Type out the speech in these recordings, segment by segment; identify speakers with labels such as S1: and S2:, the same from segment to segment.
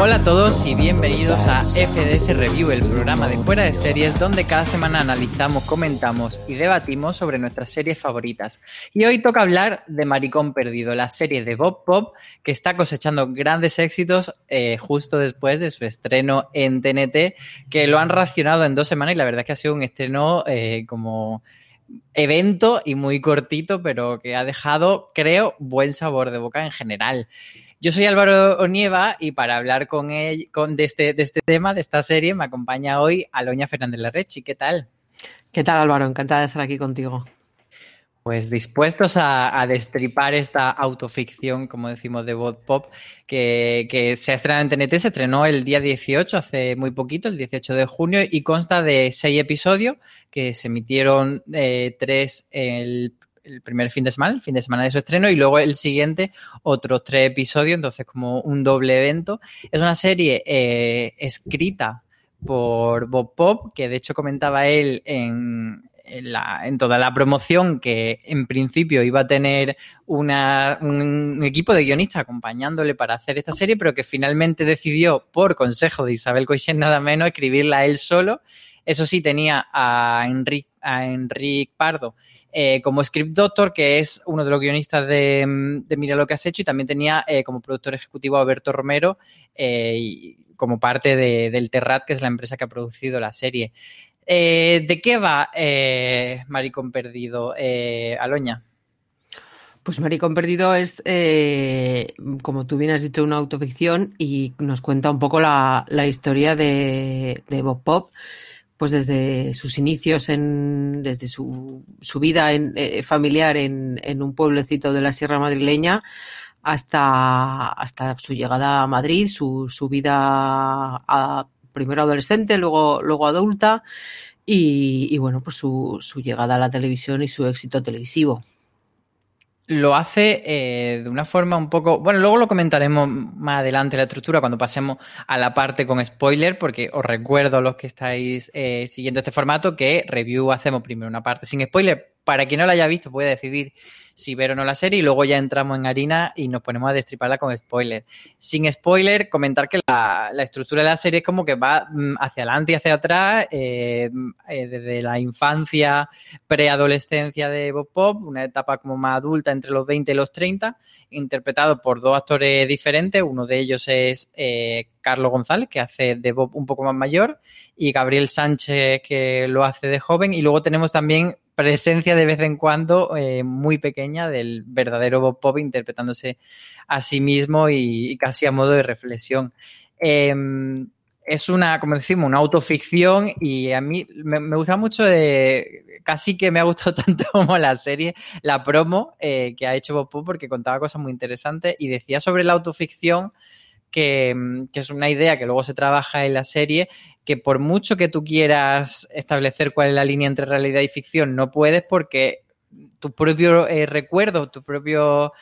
S1: Hola a todos y bienvenidos a FDS Review, el programa de fuera de series donde cada semana analizamos, comentamos y debatimos sobre nuestras series favoritas. Y hoy toca hablar de Maricón Perdido, la serie de Bob Pop que está cosechando grandes éxitos eh, justo después de su estreno en TNT, que lo han racionado en dos semanas y la verdad es que ha sido un estreno eh, como evento y muy cortito, pero que ha dejado, creo, buen sabor de boca en general. Yo soy Álvaro Onieva y para hablar con él, con, de, este, de este tema, de esta serie, me acompaña hoy Aloña Fernández Larrechi. ¿Qué tal?
S2: ¿Qué tal, Álvaro? Encantada de estar aquí contigo.
S1: Pues dispuestos a, a destripar esta autoficción, como decimos, de Bob Pop, que, que se ha estrenado en TNT, se estrenó el día 18, hace muy poquito, el 18 de junio, y consta de seis episodios que se emitieron eh, tres el el primer fin de semana, el fin de semana de su estreno, y luego el siguiente otros tres episodios, entonces como un doble evento. Es una serie eh, escrita por Bob Pop, que de hecho comentaba él en, toda la promoción que en principio iba a tener un equipo de guionistas acompañándole para hacer esta serie, pero que finalmente decidió, por consejo de Isabel Coixet nada menos, escribirla él solo. Eso sí, tenía a Enrique, a Enrique Pardo eh, como script doctor, que es uno de los guionistas de, de Mira lo que has hecho, y también tenía eh, como productor ejecutivo a Alberto Romero eh, y como parte de, del Terrat, que es la empresa que ha producido la serie. ¿De qué va Maricón Perdido, Aloña?
S2: Pues Maricón Perdido es, como tú bien has dicho, una autoficción y nos cuenta un poco la, la historia de, de, Bob Pop, pues desde sus inicios, en, desde su, su vida en, eh, familiar en, en, un pueblecito de la Sierra Madrileña hasta, hasta su llegada a Madrid, su, su vida a, primero adolescente, luego, luego adulta y, y bueno, pues su, su llegada a la televisión y su éxito televisivo
S1: lo hace eh, de una forma un poco. Bueno, luego lo comentaremos más adelante la estructura cuando pasemos a la parte con spoiler, porque os recuerdo a los que estáis eh, siguiendo este formato que review hacemos primero una parte sin spoiler. Para quien no la haya visto, puede decidir si ver o no la serie y luego ya entramos en harina y nos ponemos a destriparla con spoiler. Sin spoiler, comentar que la, estructura de la serie es como que va hacia adelante y hacia atrás, eh, eh, desde la infancia, preadolescencia de Bob Pop, una etapa como más adulta entre los 20 y los 30, interpretado por dos actores diferentes. Uno de ellos es eh, Carlos González, que hace de Bob un poco más mayor, y Gabriel Sánchez, que lo hace de joven. Y luego tenemos también presencia de vez en cuando eh, muy pequeña del verdadero Bob Pop interpretándose a sí mismo y, casi a modo de reflexión. Eh, es una, como decimos, una autoficción y a mí me, gusta mucho, de, casi que me ha gustado tanto como la serie, la promo eh, que ha hecho Bob Pop porque contaba cosas muy interesantes y decía sobre la autoficción que, es una idea que luego se trabaja en la serie, que por mucho que tú quieras establecer cuál es la línea entre realidad y ficción, no puedes porque tu propio eh, recuerdo, tu propio,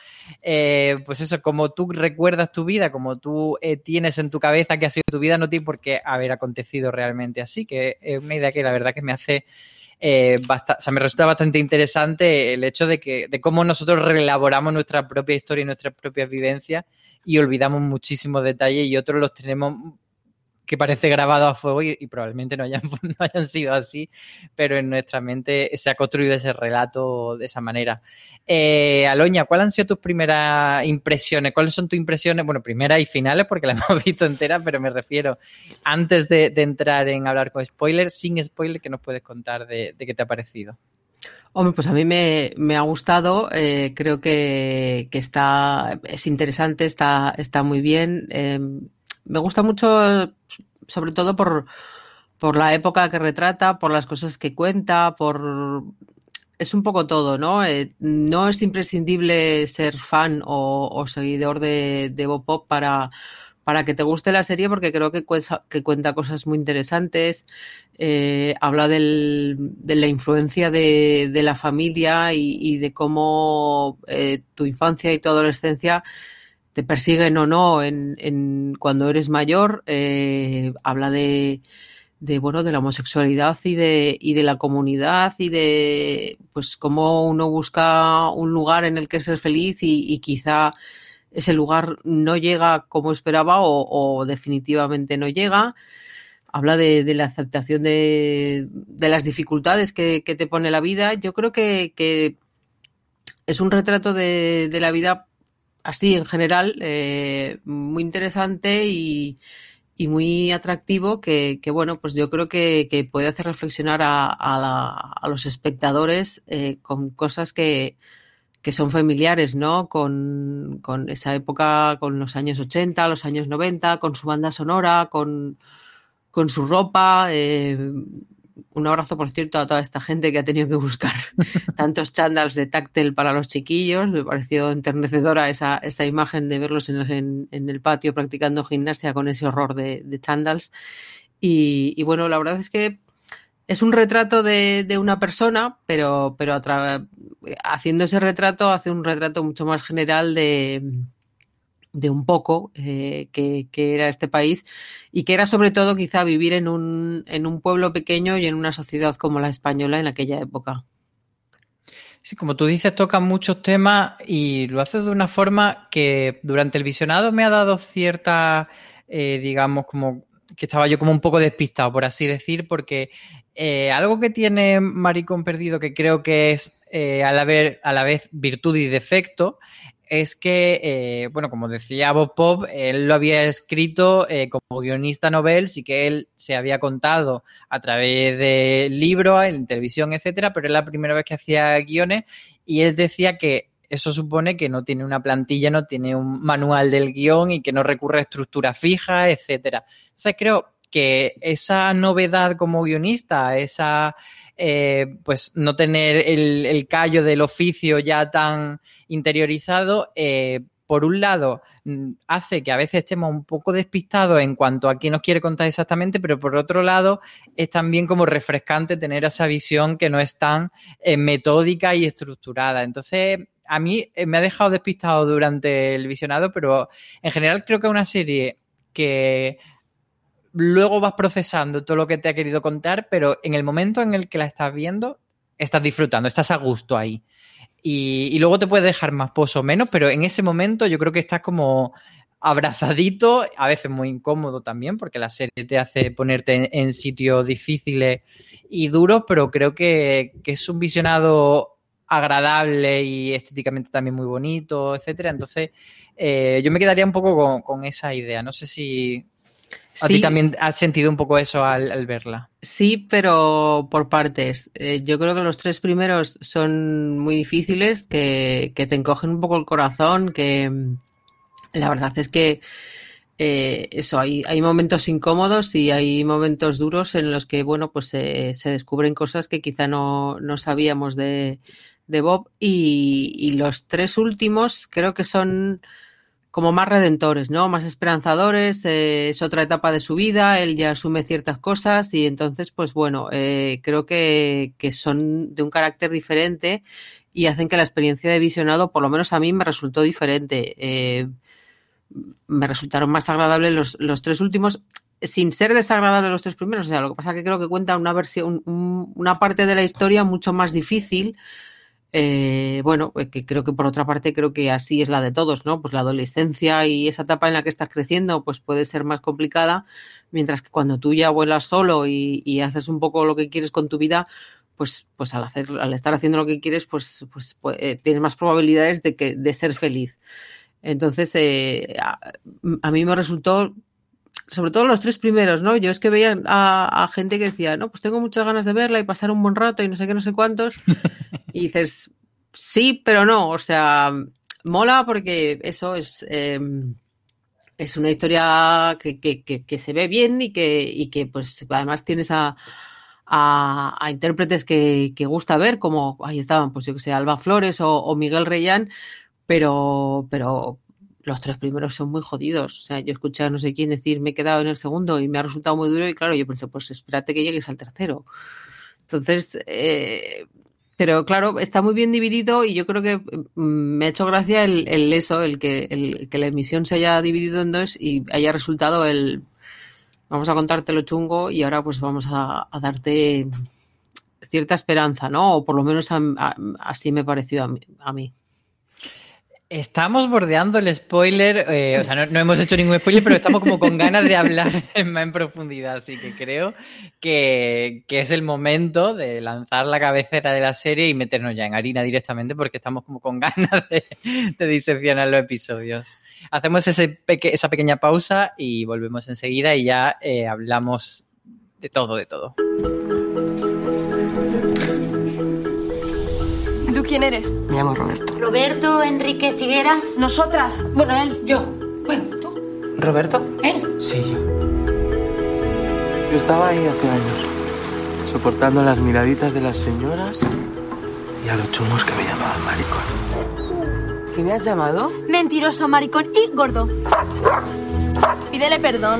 S1: eh, pues eso, como tú recuerdas tu vida, como tú eh, tienes en tu cabeza que ha sido tu vida, no tiene por qué haber acontecido realmente así, que es una idea que la verdad que me hace, bastante, o sea, me resulta bastante interesante el hecho de que, de cómo nosotros reelaboramos nuestra propia historia y nuestras propias vivencias y olvidamos muchísimos detalles y otros los tenemos que parece grabado a fuego y, probablemente no hayan, no hayan, sido así, pero en nuestra mente se ha construido ese relato de esa manera. Eh, Aloña, ¿cuáles han sido tus primeras impresiones? ¿Cuáles son tus impresiones? Bueno, primeras y finales, porque las hemos visto enteras, pero me refiero antes de, entrar en hablar con spoilers, sin spoiler, ¿qué nos puedes contar de, qué te ha parecido?
S2: Hombre, pues a mí me, ha gustado, eh, creo que, está, es interesante, está, está muy bien. Eh, me gusta mucho, sobre todo por, por la época que retrata, por las cosas que cuenta, por es un poco todo, ¿no? Eh, no es imprescindible ser fan o, seguidor de, de Bob Pop para, para que te guste la serie, porque creo que, que cuenta cosas muy interesantes. Eh, habla del, de la influencia de, de la familia y, de cómo eh, tu infancia y tu adolescencia te persiguen o no en, en cuando eres mayor. Eh, habla de, bueno, de la homosexualidad y de, y de la comunidad y de pues cómo uno busca un lugar en el que ser feliz y, quizá ese lugar no llega como esperaba o, definitivamente no llega. Habla de, la aceptación de, de las dificultades que, te pone la vida. Yo creo que, es un retrato de la vida así en general, eh, muy interesante y, muy atractivo que, bueno, pues yo creo que, puede hacer reflexionar a, los espectadores eh, con cosas que, son familiares, ¿no? Con, esa época, con los años 80, los años 90, con su banda sonora, con, con su ropa. Eh, un abrazo, por cierto, a toda esta gente que ha tenido que buscar tantos chandals de táctil para los chiquillos. Me pareció enternecedora esa, esa imagen de verlos en el, patio practicando gimnasia con ese horror de, de chandals. Y, bueno, la verdad es que es un retrato de, una persona, pero, pero haciendo ese retrato hace un retrato mucho más general de, de un poco eh, que, era este país y que era sobre todo quizá vivir en un, en un pueblo pequeño y en una sociedad como la española en aquella época.
S1: Sí, como tú dices, toca muchos temas y lo hace de una forma que durante el visionado me ha dado cierta, eh, digamos, como que estaba yo como un poco despistado, por así decir, porque eh, algo que tiene Maricón Perdido, que creo que es a, la a la vez virtud y defecto, es que, eh, bueno, como decía Bob Pop, él lo había escrito eh, como guionista novel, sí que él se había contado a través de libros, en televisión, etcétera, pero es la primera vez que hacía guiones y él decía que eso supone que no tiene una plantilla, no tiene un manual del guion y que no recurre a estructura fija, etcétera. Entonces creo que esa novedad como guionista, esa eh, pues no tener el, callo del oficio ya tan interiorizado, eh, por un lado, mm, hace que a veces estemos un poco despistados en cuanto a qué nos quiere contar exactamente, pero por otro lado, es también como refrescante tener esa visión que no es tan eh, metódica y estructurada. Entonces, a mí me ha dejado despistado durante el visionado, pero en general creo que es una serie que luego vas procesando todo lo que te ha querido contar, pero en el momento en el que la estás viendo, estás disfrutando, estás a gusto ahí. Y, luego te puede dejar más pozo o menos, pero en ese momento yo creo que estás como abrazadito, a veces muy incómodo también, porque la serie te hace ponerte en, sitios difíciles y duros, pero creo que, es un visionado agradable y estéticamente también muy bonito, etcétera. Entonces, eh, yo me quedaría un poco con, esa idea. No sé si ¿A ti también has sentido un poco eso al, verla?
S2: Sí, pero por partes. Eh, yo creo que los tres primeros son muy difíciles, que, te encogen un poco el corazón, que mm, la verdad es que eh, eso, hay, hay momentos incómodos y hay momentos duros en los que, bueno, pues se descubren cosas que quizá no, sabíamos de, Bob. Y, y los tres últimos creo que son como más redentores, ¿no? Más esperanzadores, eh, es otra etapa de su vida, él ya asume ciertas cosas y entonces, pues bueno, eh, creo que, que, son de un carácter diferente y hacen que la experiencia de visionado, por lo menos a mí, me resultó diferente. Eh, me resultaron más agradables los, los, tres últimos, sin ser desagradables los tres primeros. O sea, lo que pasa es que creo que cuenta una versión, un, una parte de la historia mucho más difícil eh, bueno, eh, que creo que por otra parte creo que así es la de todos, ¿no? Pues la adolescencia y esa etapa en la que estás creciendo, pues puede ser más complicada, mientras que cuando tú ya vuelas solo y, y haces un poco lo que quieres con tu vida, pues, pues al hacer, al estar haciendo lo que quieres, pues, pues, pues eh, tienes más probabilidades de que, de ser feliz. Entonces, eh, a, a mí me resultó sobre todo los tres primeros, ¿no? Yo es que veía a, a, gente que decía, no, pues tengo muchas ganas de verla y pasar un buen rato y no sé qué, no sé cuántos. y dices, sí, pero no. O sea, mola porque eso es, eh, es una historia que, que, que, que, se ve bien y que, y que pues además tienes a, a, a intérpretes que, gusta ver, como ahí estaban, pues yo que sé, Alba Flores o, o Miguel Reyán, pero, pero los tres primeros son muy jodidos. O sea, yo escuché a no sé quién decir, me he quedado en el segundo y me ha resultado muy duro y claro, yo pensé, pues espérate que llegues al tercero. Entonces, eh, pero claro, está muy bien dividido y yo creo que me ha hecho gracia el, eso, el que, la emisión se haya dividido en dos y haya resultado el vamos a contarte lo chungo y ahora pues vamos a, darte cierta esperanza, ¿no? O por lo menos a, así me pareció a mí. A mí.
S1: Estamos bordeando el spoiler, eh, o sea, no, hemos hecho ningún spoiler, pero estamos como con ganas de hablar en, en profundidad, así que creo que, que, es el momento de lanzar la cabecera de la serie y meternos ya en harina directamente, porque estamos como con ganas de, de diseccionar los episodios. Hacemos esa pequeña pausa y volvemos enseguida y ya eh, hablamos de todo, de todo.
S3: Quién eres?
S4: Me llamo Roberto.
S5: Roberto Enrique Figueras.
S3: Nosotras. Bueno, él.
S4: Yo. Bueno, ¿tú? ¿Roberto?
S3: ¿Él?
S4: Sí, yo.
S6: Yo estaba ahí hace años, soportando las miraditas de las señoras y a los chungos que me llamaban maricón.
S4: ¿Qué me has llamado?
S5: Mentiroso, maricón y gordo.
S3: Pídele perdón.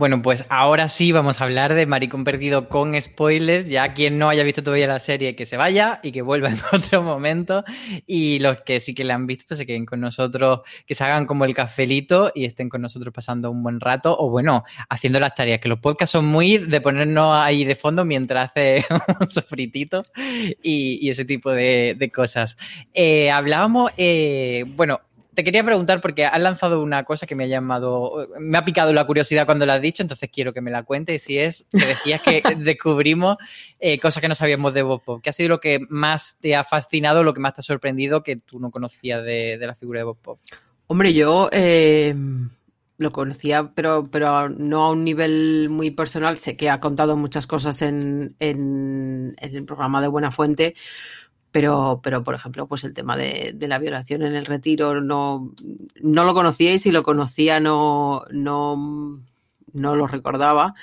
S1: Bueno, pues ahora sí vamos a hablar de Maricón Perdido con spoilers. Ya quien no haya visto todavía la serie, que se vaya y que vuelva en otro momento. Y los que sí que la han visto, pues se queden con nosotros, que se hagan como el cafelito y estén con nosotros pasando un buen rato. O bueno, haciendo las tareas, que los podcasts son muy de ponernos ahí de fondo mientras hace un sofritito y, ese tipo de, de cosas. Eh, hablábamos, eh, bueno, te quería preguntar porque has lanzado una cosa que me ha llamado, me ha picado la curiosidad cuando la has dicho, entonces quiero que me la cuentes. Y si es que decías que descubrimos eh, cosas que no sabíamos de Bob Pop. ¿Qué ha sido lo que más te ha fascinado, lo que más te ha sorprendido que tú no conocías de, de la figura de Bob Pop?
S2: Hombre, yo eh, lo conocía, pero, pero no a un nivel muy personal. Sé que ha contado muchas cosas en, en, en el programa de Buena Fuente pero, pero por ejemplo, pues el tema de, la violación en el retiro no, no lo conocía y si lo conocía no, no, no lo recordaba.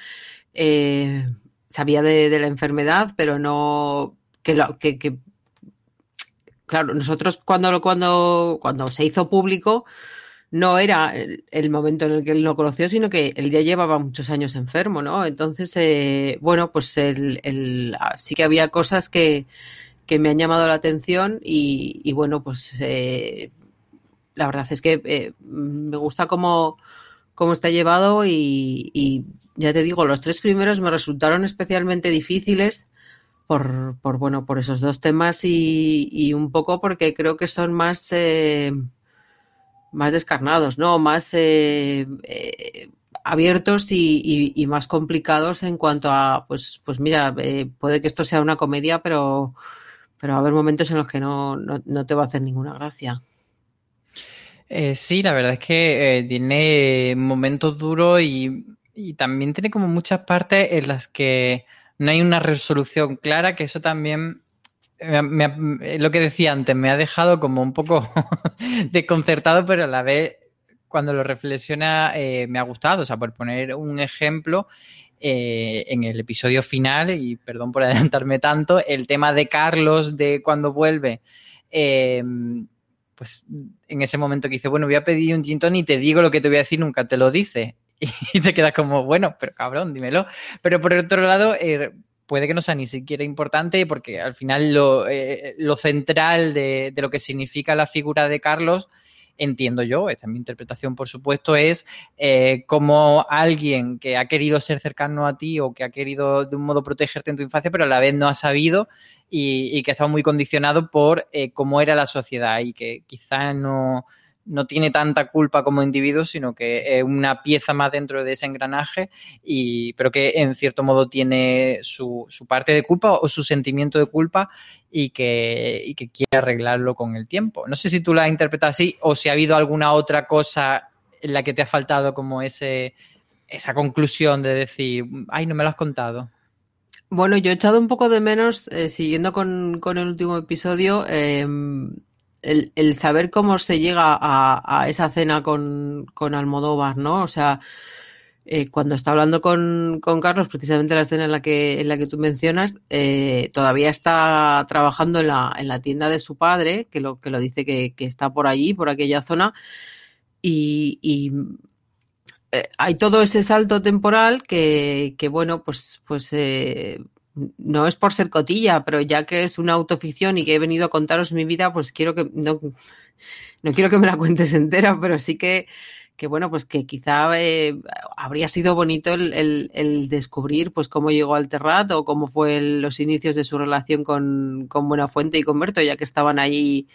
S2: Eh, sabía de, la enfermedad, pero no que, lo, que, claro, nosotros cuando, cuando, cuando se hizo público no era el, momento en el que él lo conoció, sino que él ya llevaba muchos años enfermo, ¿no? Entonces, eh, bueno, pues el, el, sí que había cosas que, que me han llamado la atención y, bueno, pues eh, la verdad es que eh, me gusta cómo, cómo está llevado y, ya te digo, los tres primeros me resultaron especialmente difíciles por, por, bueno, por esos dos temas y, un poco porque creo que son más, eh, más descarnados, ¿no? Más eh, eh, abiertos y, más complicados en cuanto a, pues, pues mira, puede que esto sea una comedia, pero, pero va a haber momentos en los que no, no, no te va a hacer ninguna gracia.
S1: Eh, sí, la verdad es que eh, tiene momentos duros y, y también tiene como muchas partes en las que no hay una resolución clara, que eso también, me eh, lo que decía antes, me ha dejado como un poco desconcertado, pero a la vez, cuando lo reflexiona, eh, me ha gustado. O sea, por poner un ejemplo, eh, en el episodio final, y perdón por adelantarme tanto, el tema de Carlos, de cuando vuelve, eh, pues en ese momento que dice, bueno, voy a pedir un gin y te digo lo que te voy a decir, nunca te lo dice. Y te quedas como, bueno, pero cabrón, dímelo. Pero por otro lado, eh, puede que no sea ni siquiera importante porque al final lo, eh, central de lo que significa la figura de Carlos entiendo yo, esta es mi interpretación por supuesto, es eh, como alguien que ha querido ser cercano a ti o que ha querido de un modo protegerte en tu infancia, pero a la vez no ha sabido y, que ha estado muy condicionado por eh, cómo era la sociedad y que quizá no, no tiene tanta culpa como individuo, sino que es una pieza más dentro de ese engranaje, y, pero que en cierto modo tiene su, su parte de culpa o su sentimiento de culpa y que, y que quiere arreglarlo con el tiempo. No sé si tú la interpretas así o si ha habido alguna otra cosa en la que te ha faltado como ese, esa conclusión de decir, ay, no me lo has contado.
S2: Bueno, yo he echado un poco de menos, eh, siguiendo con, con el último episodio, eh, el, el saber cómo se llega a, a esa cena con, con Almodóvar, ¿no? O sea, eh, cuando está hablando con, con Carlos, precisamente la escena en la que, en la que tú mencionas, eh, todavía está trabajando en la, en la tienda de su padre, que lo, que lo dice que, que está por allí, por aquella zona, y, y eh, hay todo ese salto temporal que, que bueno, pues, pues no es por ser cotilla, pero ya que es una autoficción y que he venido a contaros mi vida, pues quiero que no, no quiero que me la cuentes entera, pero sí que, que bueno, pues que quizá eh, habría sido bonito el, el, descubrir pues cómo llegó al Terrat o cómo fue los inicios de su relación con, con Buenafuente y con Berto, ya que estaban ahí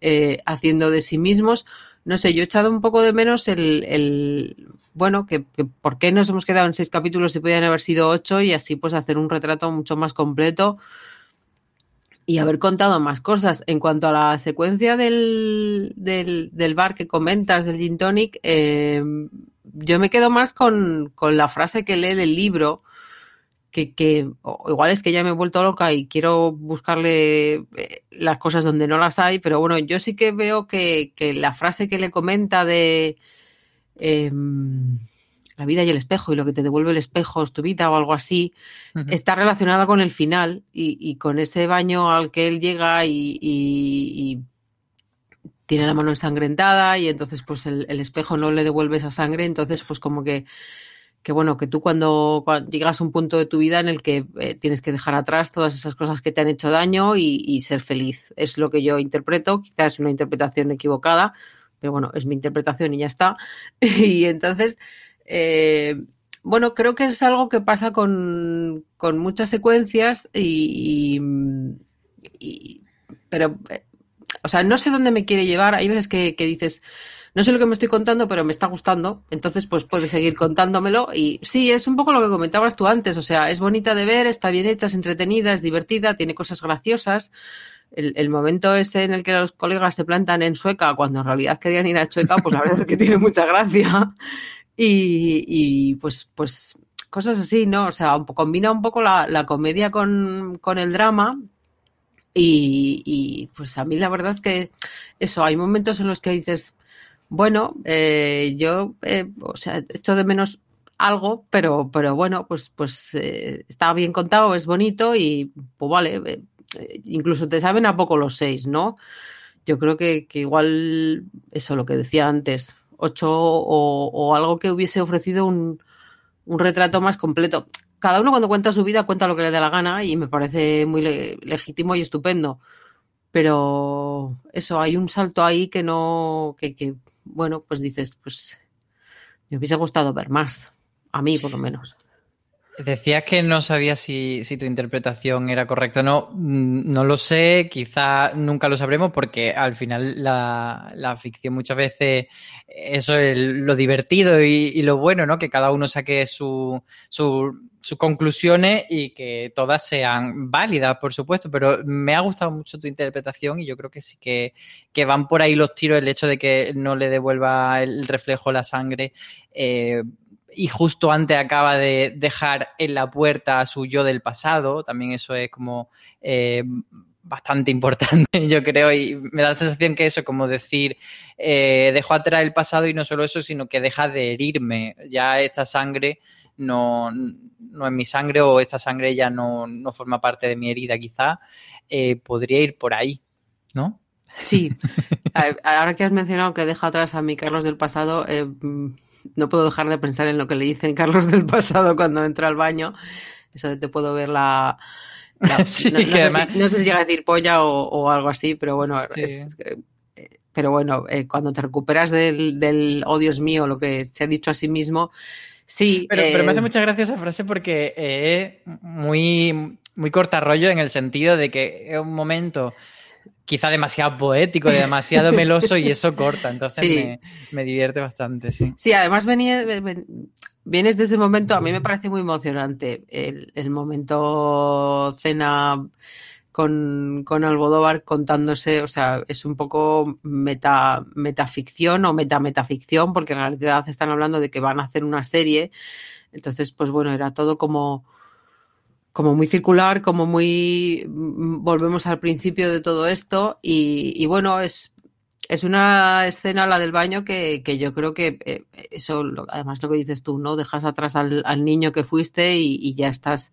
S2: eh, haciendo de sí mismos. No sé, yo he echado un poco de menos el, el bueno, que, por qué nos hemos quedado en seis capítulos si podían haber sido ocho y así pues hacer un retrato mucho más completo y haber contado más cosas. En cuanto a la secuencia del, del, del bar que comentas, del gin tonic, eh, yo me quedo más con, con, la frase que lee del libro, que, que igual es que ya me he vuelto loca y quiero buscarle eh, las cosas donde no las hay, pero bueno, yo sí que veo que, que la frase que le comenta de eh, la vida y el espejo y lo que te devuelve el espejo es tu vida o algo así, uh -huh. está relacionada con el final y, y, con ese baño al que él llega y, y, y tiene la mano ensangrentada y entonces pues el, el, espejo no le devuelve esa sangre, entonces pues como que, que bueno, que tú cuando, llegas a un punto de tu vida en el que eh, tienes que dejar atrás todas esas cosas que te han hecho daño y, ser feliz, es lo que yo interpreto, quizás es una interpretación equivocada, pero bueno, es mi interpretación y ya está. y entonces, eh, bueno, creo que es algo que pasa con, con muchas secuencias y, pero, eh, o sea, no sé dónde me quiere llevar. Hay veces que, que, dices, no sé lo que me estoy contando, pero me está gustando. Entonces, pues puedes seguir contándomelo. Y sí, es un poco lo que comentabas tú antes. O sea, es bonita de ver, está bien hecha, es entretenida, es divertida, tiene cosas graciosas. El, momento ese en el que los colegas se plantan en Sueca cuando en realidad querían ir a Chueca, pues la verdad es que tiene mucha gracia. Y, pues, pues cosas así, ¿no? O sea, combina un poco la, la comedia con, con, el drama. Y, y, pues a mí la verdad es que eso, hay momentos en los que dices, bueno, eh, yo, eh, o sea, echo de menos algo, pero, pero bueno, pues, pues eh, está bien contado, es bonito y pues vale, eh, incluso te saben a poco los seis, ¿no? Yo creo que, que igual, eso lo que decía antes, ocho o, o algo que hubiese ofrecido un, un, retrato más completo. Cada uno cuando cuenta su vida cuenta lo que le da la gana y me parece muy le legítimo y estupendo. Pero eso, hay un salto ahí que no, que, que, bueno, pues dices, pues me hubiese gustado ver más, a mí por lo menos.
S1: Decías que no sabías si, si, tu interpretación era correcta o no. Mm, no lo sé, quizá nunca lo sabremos porque al final la, la ficción muchas veces, eso es lo divertido y, y, lo bueno, ¿no? Que cada uno saque su, su, sus conclusiones y que todas sean válidas, por supuesto, pero me ha gustado mucho tu interpretación y yo creo que sí que, que van por ahí los tiros, el hecho de que no le devuelva el reflejo la sangre. Eh, y justo antes acaba de dejar en la puerta a su yo del pasado, también eso es como eh, bastante importante, yo creo, y me da la sensación que eso, como decir, eh, dejo atrás el pasado y no solo eso, sino que deja de herirme, ya esta sangre no, no es mi sangre o esta sangre ya no, no forma parte de mi herida, quizá, eh, podría ir por ahí, ¿no?
S2: Sí, ahora que has mencionado que deja atrás a mi Carlos del pasado, no puedo dejar de pensar en lo que le dicen Carlos del pasado cuando entra al baño. Eso de te puedo ver la. la
S1: sí,
S2: no, no, sé
S1: además...
S2: si, no, sé si, llega a decir polla o, o algo así, pero bueno,
S1: sí.
S2: es, pero bueno, eh, cuando te recuperas del, del, oh Dios mío, lo que se ha dicho a sí mismo, sí.
S1: Pero,
S2: eh,
S1: pero me hace mucha gracia esa frase porque es muy, muy corta rollo en el sentido de que es un momento quizá demasiado poético, demasiado meloso y eso corta, entonces
S2: Sí.
S1: me, me divierte bastante, sí.
S2: Sí, además venía, ven- vienes desde ese momento, a mí me parece muy emocionante el, el momento cena con, con Almodóvar contándose, o sea, es un poco meta, metaficción o meta-metaficción, porque en realidad están hablando de que van a hacer una serie, entonces, pues bueno, era todo como como muy circular, como muy mm, volvemos al principio de todo esto y, bueno, es, es una escena, la del baño, que, que yo creo que eh, eso, lo- además lo que dices tú, ¿no? Dejas atrás al, niño que fuiste y, ya estás,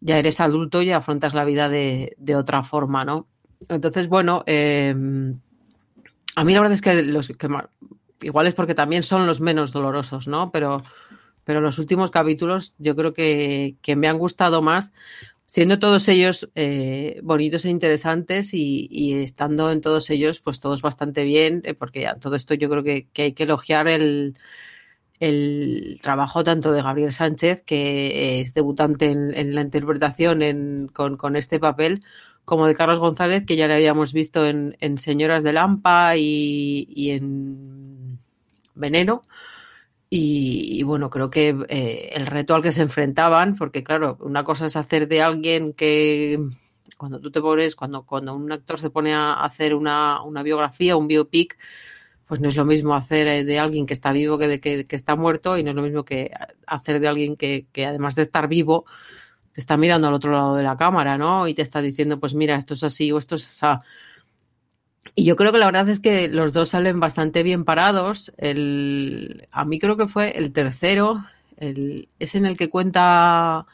S2: ya eres adulto y afrontas la vida de, de otra forma, ¿no? Entonces, bueno, eh, a mí la verdad es que los que igual es porque también son los menos dolorosos, ¿no? Pero, pero los últimos capítulos yo creo que, que me han gustado más, siendo todos ellos eh, bonitos e interesantes y, estando en todos ellos, pues todos bastante bien, eh, porque ya todo esto yo creo que, hay que elogiar el, el trabajo tanto de Gabriel Sánchez, que es debutante en, en la interpretación en- con, con este papel, como de Carlos González, que ya le habíamos visto en, en Señoras de Lampa y, y en Veneno. Y, bueno, creo que eh, el reto al que se enfrentaban, porque claro, una cosa es hacer de alguien que cuando tú te pones, cuando, cuando un actor se pone a hacer una, una biografía, un biopic, pues no es lo mismo hacer eh, de alguien que está vivo que de que, que está muerto, y no es lo mismo que hacer de alguien que, que además de estar vivo, te está mirando al otro lado de la cámara, ¿no? Y te está diciendo, pues mira, esto es así o esto es así. Y yo creo que la verdad es que los dos salen bastante bien parados. El, a mí creo que fue el tercero, el, es en el que cuenta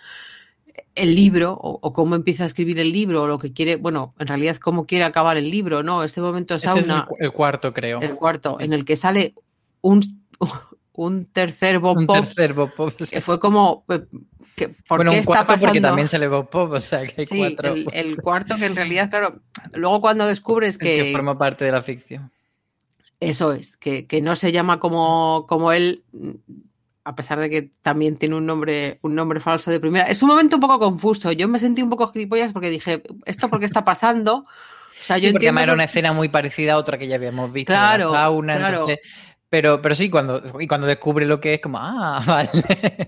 S2: el libro o, o cómo empieza a escribir el libro o lo que quiere, bueno, en realidad cómo quiere acabar el libro, ¿no? Ese momento
S1: es el,
S2: sauna,
S1: cu- el cuarto, creo.
S2: el cuarto, en el que sale un, un tercer Bob
S1: Un
S2: Pop,
S1: tercer Bob Pop. sí.
S2: que fue como, que, ¿por
S1: bueno,
S2: qué
S1: un
S2: está
S1: cuarto porque también sale Bob Pop, o sea que hay
S2: Sí,
S1: cuatro
S2: el, el cuarto que en realidad, claro, luego cuando descubres
S1: que,
S2: que,
S1: forma parte de la ficción.
S2: Eso es, que, que no se llama como, como él, a pesar de que también tiene un nombre, un nombre falso de primera. Es un momento un poco confuso. Yo me sentí un poco gilipollas porque dije, ¿esto por qué está pasando? O sea,
S1: Sí,
S2: yo
S1: porque además
S2: entiendo
S1: era una escena muy parecida a otra que ya habíamos visto
S2: Claro,
S1: en la sauna,
S2: claro.
S1: entonces- pero, pero sí, cuando, y cuando descubre lo que es, como, ah, vale.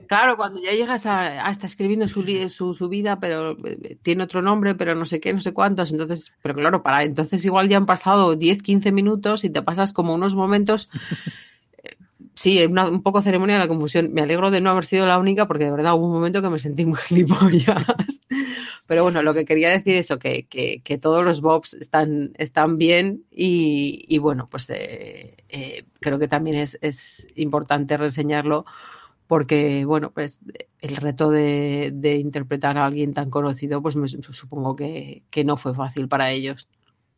S2: Claro, cuando ya llegas a, a está escribiendo su, su, su vida, pero eh, tiene otro nombre, pero no sé qué, no sé cuántos. Entonces, pero claro, para entonces igual ya han pasado 10, 15 minutos y te pasas como unos momentos. Sí, un poco ceremonia de la confusión. Me alegro de no haber sido la única porque de verdad hubo un momento que me sentí muy gilipollas. Pero bueno, lo que quería decir es que, que, todos los bobs están, están bien y, y bueno, pues eh, eh, creo que también es, es importante reseñarlo porque, bueno, pues el reto de, de interpretar a alguien tan conocido, pues me, supongo que, que no fue fácil para ellos.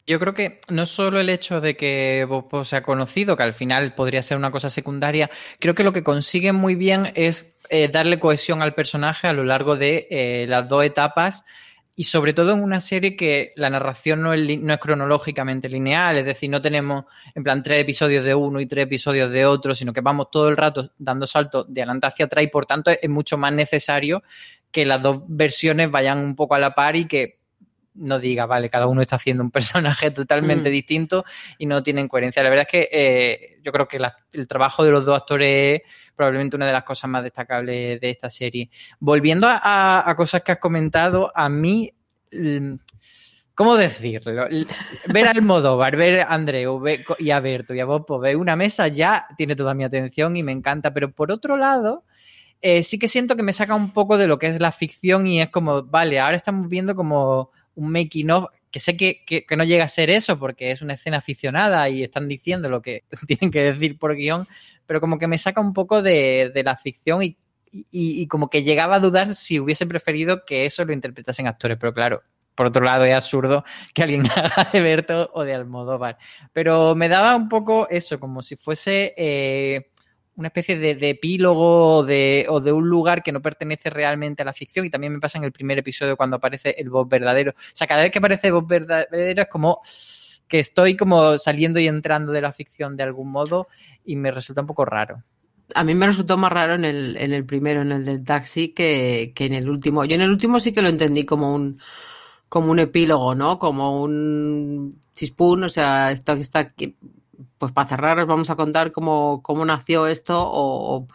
S1: Yo creo que no solo el hecho de que Bob Pop sea conocido, que al final podría ser una cosa secundaria, creo que lo que consiguen muy bien es eh, darle cohesión al personaje a lo largo de eh, las dos etapas y sobre todo en una serie que la narración no es, no es, cronológicamente lineal, es decir, no tenemos en plan tres episodios de uno y tres episodios de otro, sino que vamos todo el rato dando saltos de adelante hacia atrás y por tanto es mucho más necesario que las dos versiones vayan un poco a la par y que no diga, vale, cada uno está haciendo un personaje totalmente mm. distinto y no tienen coherencia. La verdad es que eh, yo creo que la, el trabajo de los dos actores es probablemente una de las cosas más destacables de esta serie. Volviendo a, a cosas que has comentado, a mí... ¿Cómo decirlo? Ver al Modóvar, ver a Andreu ver, y a Berto y a Bopo, ver una mesa ya tiene toda mi atención y me encanta, pero por otro lado, eh, sí que siento que me saca un poco de lo que es la ficción y es como, vale, ahora estamos viendo como un making of, que sé que, que, no llega a ser eso porque es una escena aficionada y están diciendo lo que tienen que decir por guion, pero como que me saca un poco de, de la ficción y, y, y, como que llegaba a dudar si hubiese preferido que eso lo interpretasen actores, pero claro. Por otro lado, es absurdo que alguien haga de Berto o de Almodóvar. Pero me daba un poco eso, como si fuese eh, una especie de, epílogo o de, o de, un lugar que no pertenece realmente a la ficción y también me pasa en el primer episodio cuando aparece el voz verdadero. O sea, cada vez que aparece voz verdadero es como que estoy como saliendo y entrando de la ficción de algún modo y me resulta un poco raro.
S2: A mí me resultó más raro en el, en el primero, en el del taxi, que, que en el último. Yo en el último sí que lo entendí como un, como un epílogo, ¿no? Como un chispún, o sea, esto que está aquí, pues para cerrar os vamos a contar cómo, cómo nació esto o,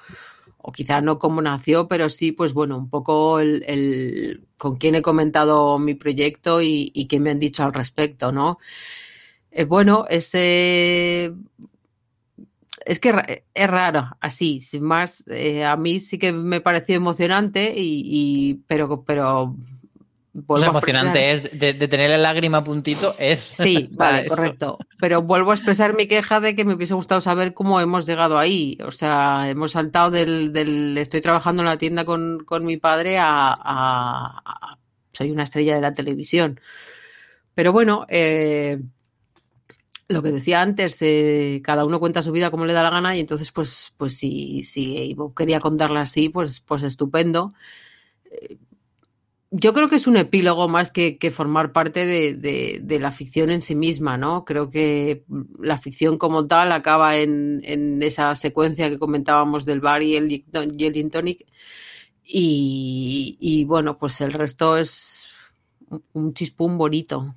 S2: o, quizá no cómo nació, pero sí, pues bueno, un poco el, con quién he comentado mi proyecto y, qué me han dicho al respecto, ¿no? Eh, bueno, ese... Es que es raro, así, sin más. Eh, a mí sí que me pareció emocionante, y pero, pero
S1: Vuelvo es emocionante, es de, de, tener la lágrima a puntito, es.
S2: Sí, vale, eso. correcto. Pero vuelvo a expresar mi queja de que me hubiese gustado saber cómo hemos llegado ahí. O sea, hemos saltado del, del estoy trabajando en la tienda con, con mi padre a, a, a, soy una estrella de la televisión. Pero bueno, eh, lo que decía antes, eh, cada uno cuenta su vida como le da la gana y entonces, pues, pues si, si quería contarla así, pues, pues estupendo. Yo creo que es un epílogo más que, que formar parte de, de, la ficción en sí misma, ¿no? Creo que la ficción como tal acaba en, en esa secuencia que comentábamos del bar y el, y el tonic. Y, y, bueno, pues el resto es un chispún bonito.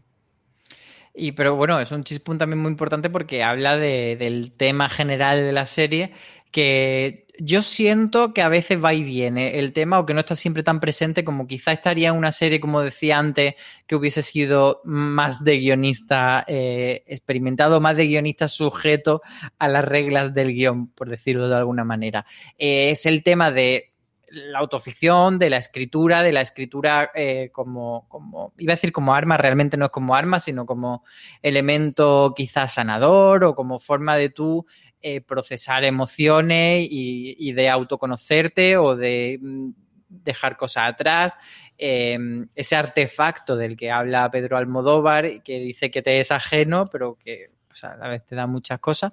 S1: Y pero bueno, es un chispún también muy importante porque habla de, del tema general de la serie que yo siento que a veces va y viene el tema o que no está siempre tan presente como quizá estaría en una serie, como decía antes, que hubiese sido más de guionista eh, experimentado, más de guionista sujeto a las reglas del guion, por decirlo de alguna manera. Eh, es el tema de la autoficción, de la escritura, de la escritura eh, como, como, iba a decir como arma, realmente no es como arma, sino como elemento quizás sanador o como forma de tú eh, procesar emociones y, de autoconocerte o de mm, dejar cosas atrás. Eh, ese artefacto del que habla Pedro Almodóvar, que dice que te es ajeno, pero que pues, a la vez te da muchas cosas,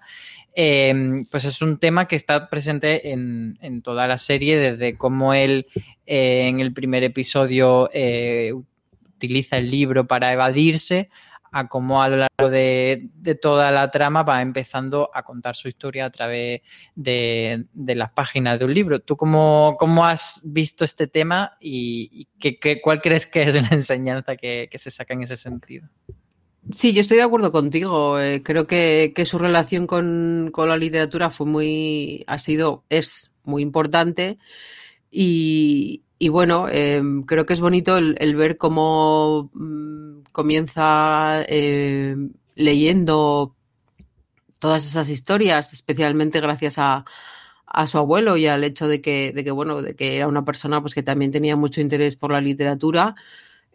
S1: eh, pues es un tema que está presente en, en toda la serie, desde cómo él eh, en el primer episodio eh, utiliza el libro para evadirse, a cómo a lo largo de, de, toda la trama va empezando a contar su historia a través de, de las páginas de un libro. ¿Tú cómo, cómo has visto este tema y, qué, qué, cuál crees que es la enseñanza que, que se saca en ese sentido?
S2: Sí, yo estoy de acuerdo contigo. Eh, creo que, que, su relación con, con, la literatura fue muy, ha sido, es muy importante. Y, y bueno, eh, creo que es bonito el, ver cómo mmm, comienza eh, leyendo todas esas historias, especialmente gracias a, a su abuelo y al hecho de que, de que, bueno, de que era una persona pues que también tenía mucho interés por la literatura.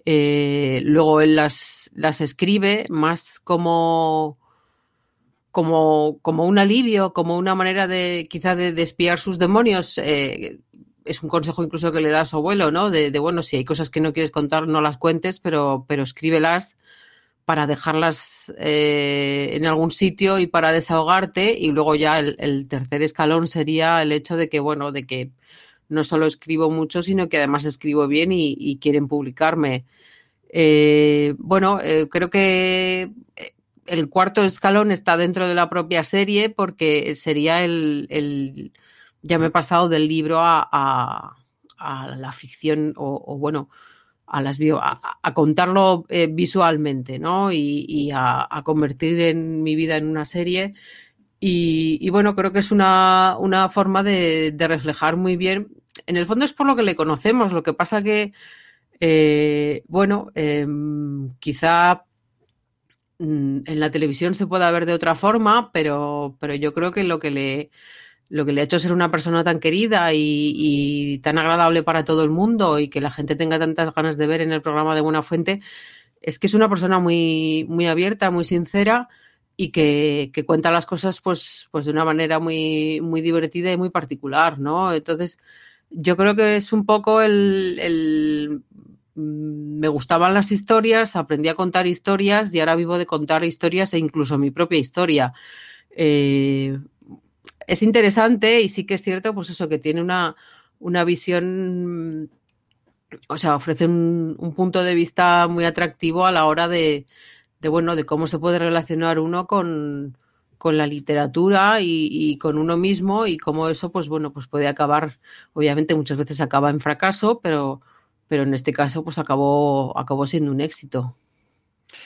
S2: Eh, luego él las, las escribe más como, como, como un alivio, como una manera de quizá de, de espiar sus demonios. Eh, es un consejo incluso que le da a su abuelo, ¿no? De, bueno, si hay cosas que no quieres contar, no las cuentes, pero, pero escríbelas para dejarlas eh, en algún sitio y para desahogarte. Y luego ya el, tercer escalón sería el hecho de que, bueno, de que no solo escribo mucho, sino que además escribo bien y, quieren publicarme. Eh, bueno, eh, creo que el cuarto escalón está dentro de la propia serie porque sería el ya me he pasado del libro a, a, a la ficción o, o, bueno, a las bio, a, a contarlo eh, visualmente, ¿no? Y, y a, convertir en mi vida en una serie. Y, y bueno, creo que es una, una forma de, de, reflejar muy bien. En el fondo es por lo que le conocemos. Lo que pasa que, eh, bueno, eh, quizá mm, en la televisión se pueda ver de otra forma, pero, pero yo creo que lo que le lo que le ha hecho ser una persona tan querida y, tan agradable para todo el mundo y que la gente tenga tantas ganas de ver en el programa de Buena Fuente, es que es una persona muy, muy abierta, muy sincera y que, cuenta las cosas pues, pues de una manera muy, muy divertida y muy particular, ¿no? Entonces, yo creo que es un poco el, el me gustaban las historias, aprendí a contar historias y ahora vivo de contar historias e incluso mi propia historia. Eh, es interesante y sí que es cierto, pues eso, que tiene una, una visión, o sea, ofrece un, un, punto de vista muy atractivo a la hora de, de bueno, de cómo se puede relacionar uno con, con la literatura y, y, con uno mismo y cómo eso, pues bueno, pues puede acabar, obviamente muchas veces acaba en fracaso, pero, pero en este caso, pues acabó, acabó siendo un éxito.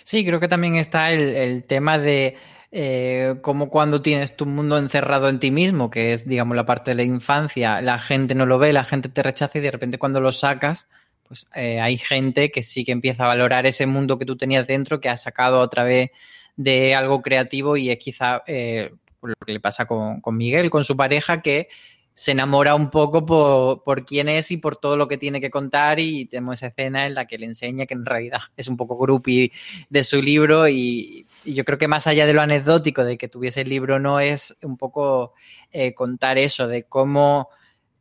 S1: Sí, creo que también está el, el tema de eh, como cuando tienes tu mundo encerrado en ti mismo, que es, digamos, la parte de la infancia, la gente no lo ve, la gente te rechaza y de repente cuando lo sacas, pues eh, hay gente que sí que empieza a valorar ese mundo que tú tenías dentro, que has sacado a través de algo creativo y es quizá eh, lo que le pasa con, con Miguel, con su pareja, que se enamora un poco por, por, quién es y por todo lo que tiene que contar y tenemos esa escena en la que le enseña que en realidad es un poco groupie de su libro y, y yo creo que más allá de lo anecdótico de que tuviese el libro no es un poco eh, contar eso de cómo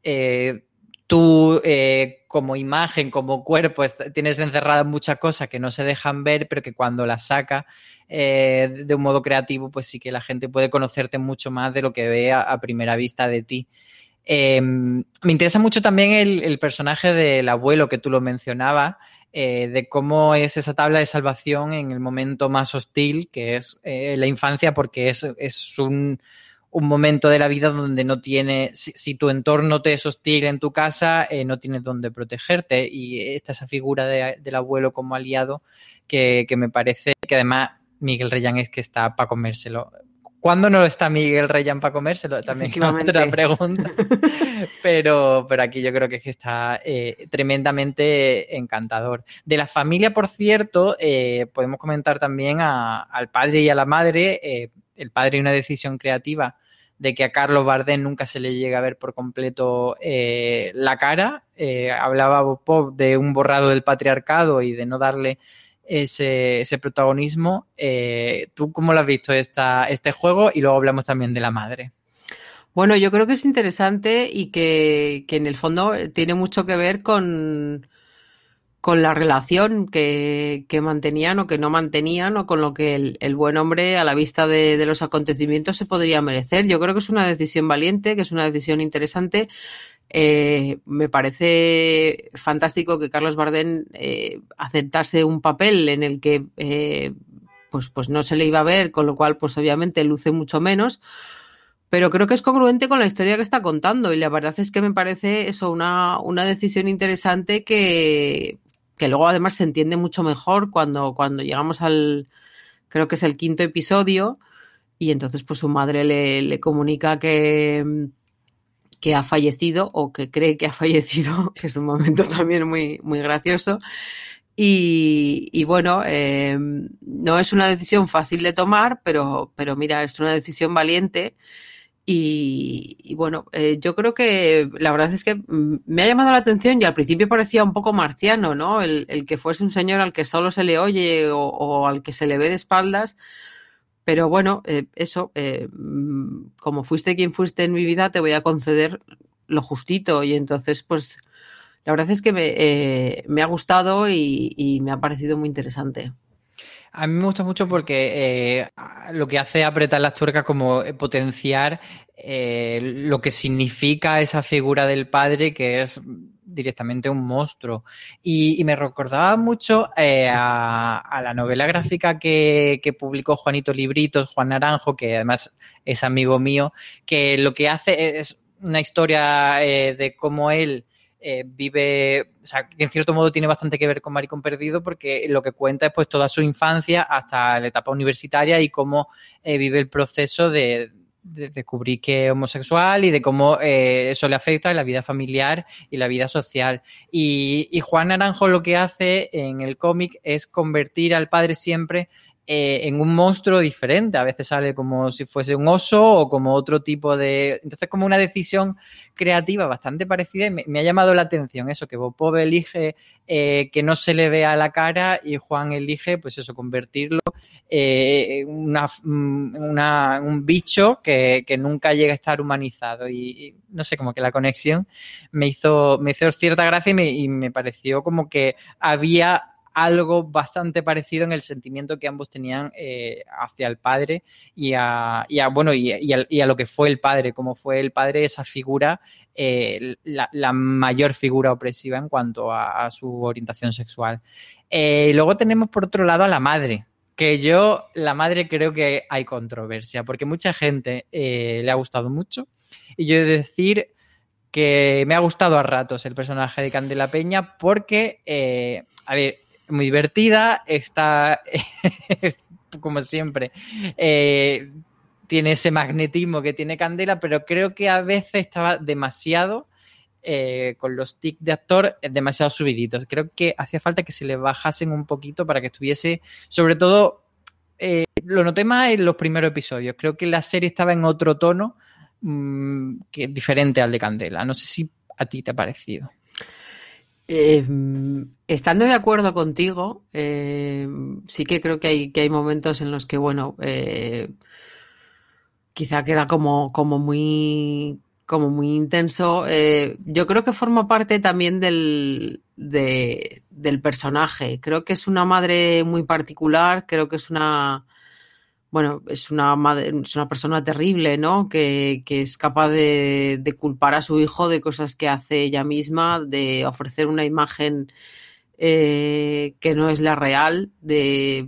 S1: eh, tú eh, como imagen, como cuerpo, tienes encerrada muchas cosas que no se dejan ver, pero que cuando las saca de un modo creativo, pues sí que la gente puede conocerte mucho más de lo que ve a, primera vista de ti. Eh, me interesa mucho también el, personaje del abuelo que tú lo mencionabas, eh, de cómo es esa tabla de salvación en el momento más hostil, que es eh, la infancia, porque es, es un, un, momento de la vida donde no tiene, si, tu entorno te es hostil en tu casa, eh, no tienes donde protegerte. Y esta esa figura de, del abuelo como aliado que, que me parece que además Miguel Reyán es que está para comérselo. ¿Cuándo no está Miguel Reyán para comérselo? También es otra pregunta. pero, pero aquí yo creo que, es que está eh, tremendamente encantador. De la familia, por cierto, eh, podemos comentar también a, al padre y a la madre. Eh, el padre una decisión creativa de que a Carlos Bardem nunca se le llega a ver por completo la cara. hablaba Bob de un borrado del patriarcado y de no darle ese, ese protagonismo. Eh, ¿Tú cómo lo has visto esta, este juego? Y luego hablamos también de la madre.
S2: Bueno, yo creo que es interesante y que, que en el fondo tiene mucho que ver con, con la relación que, que, mantenían o que no mantenían o con lo que el, el buen hombre a la vista de, de, los acontecimientos se podría merecer. Yo creo que es una decisión valiente, que es una decisión interesante. Eh, me parece fantástico que Carlos Bardem eh, aceptase un papel en el que eh, pues, pues no se le iba a ver, con lo cual pues obviamente luce mucho menos, pero creo que es congruente con la historia que está contando y la verdad es que me parece eso una, una decisión interesante que, que luego además se entiende mucho mejor cuando, cuando llegamos al, creo que es el quinto episodio y entonces pues su madre le, le comunica que que ha fallecido o que cree que ha fallecido, que es un momento también muy, muy gracioso. Y, y bueno, eh, no es una decisión fácil de tomar, pero, pero mira, es una decisión valiente. Y, y bueno, eh, yo creo que la verdad es que me ha llamado la atención y al principio parecía un poco marciano, ¿no? El, el que fuese un señor al que solo se le oye o al que se le ve de espaldas pero bueno, eh, eso, eh, como fuiste quien fuiste en mi vida, te voy a conceder lo justito. Y entonces, pues, la verdad es que me, eh, ha gustado y, y, me ha parecido muy interesante.
S1: A mí me gusta mucho porque lo que hace apretar las tuercas como potenciar lo que significa esa figura del padre, que es directamente un monstruo. Y, me recordaba mucho eh, a, la novela gráfica que, publicó Juanito Libritos, Juan Naranjo, que además es amigo mío, que lo que hace es una historia eh, de cómo él eh, vive, o sea, que en cierto modo tiene bastante que ver con Maricón Perdido porque lo que cuenta es pues toda su infancia hasta la etapa universitaria y cómo vive el proceso de, de, descubrir que es homosexual y de cómo eh, eso le afecta a la vida familiar y la vida social. Y Juan Naranjo lo que hace en el cómic es convertir al padre siempre eh, en un monstruo diferente. A veces sale como si fuese un oso o como otro tipo de. Entonces, como una decisión creativa bastante parecida. Me, ha llamado la atención eso, que Bopov elige eh, que no se le vea la cara y Juan elige, pues eso, convertirlo eh, en una, un bicho que, que, nunca llega a estar humanizado. Y, no sé, como que la conexión me hizo, me hizo cierta gracia y me pareció como que había algo bastante parecido en el sentimiento que ambos tenían eh, hacia el padre y a, y a bueno y, a, lo que fue el padre, como fue el padre esa figura, eh, la, mayor figura opresiva en cuanto a, su orientación sexual. Eh, luego tenemos por otro lado a la madre, que yo, la madre creo que hay controversia, porque mucha gente le ha gustado mucho y yo he de decir que me ha gustado a ratos el personaje de Candela Peña porque, a ver, muy divertida, está, como siempre, eh, tiene ese magnetismo que tiene Candela, pero creo que a veces estaba demasiado, eh, con los tics de actor, demasiado subiditos. Creo que hacía falta que se le bajasen un poquito para que estuviese, sobre todo, eh, lo noté más en los primeros episodios. Creo que la serie estaba en otro tono mmm, que diferente al de Candela. No sé si a ti te ha parecido.
S2: Eh, estando de acuerdo contigo, eh, sí que creo que hay, que hay momentos en los que, bueno, eh, quizá queda como, como muy como muy intenso. Eh, yo creo que forma parte también del, de, del personaje. Creo que es una madre muy particular, creo que es una bueno, es una madre, es una persona terrible, ¿no? Que, que es capaz de, de, culpar a su hijo de cosas que hace ella misma, de ofrecer una imagen eh, que no es la real, de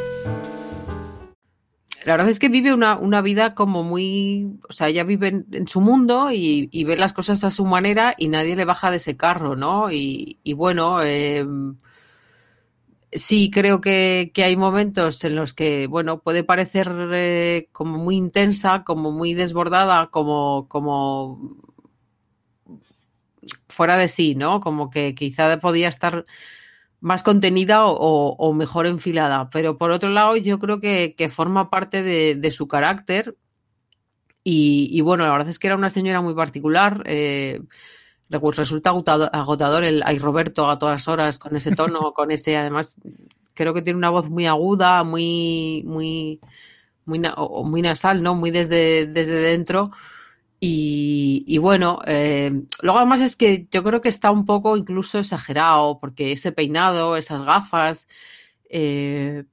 S2: La verdad es que vive una, una, vida como muy, o sea, ella vive en, su mundo y, y, ve las cosas a su manera y nadie le baja de ese carro, ¿no? Y, y bueno, eh, sí creo que, que, hay momentos en los que, bueno, puede parecer eh, como muy intensa, como muy desbordada, como, como fuera de sí, ¿no? Como que quizá podía estar más contenida o, o, mejor enfilada. Pero por otro lado, yo creo que, que forma parte de, de su carácter. Y, y, bueno, la verdad es que era una señora muy particular. Eh, resulta agotador el ay Roberto a todas horas con ese tono, con ese, además, creo que tiene una voz muy aguda, muy, muy, muy, muy nasal, ¿no? Muy desde, desde dentro. Y, bueno, eh, luego además es que yo creo que está un poco incluso exagerado, porque ese peinado, esas gafas, eh,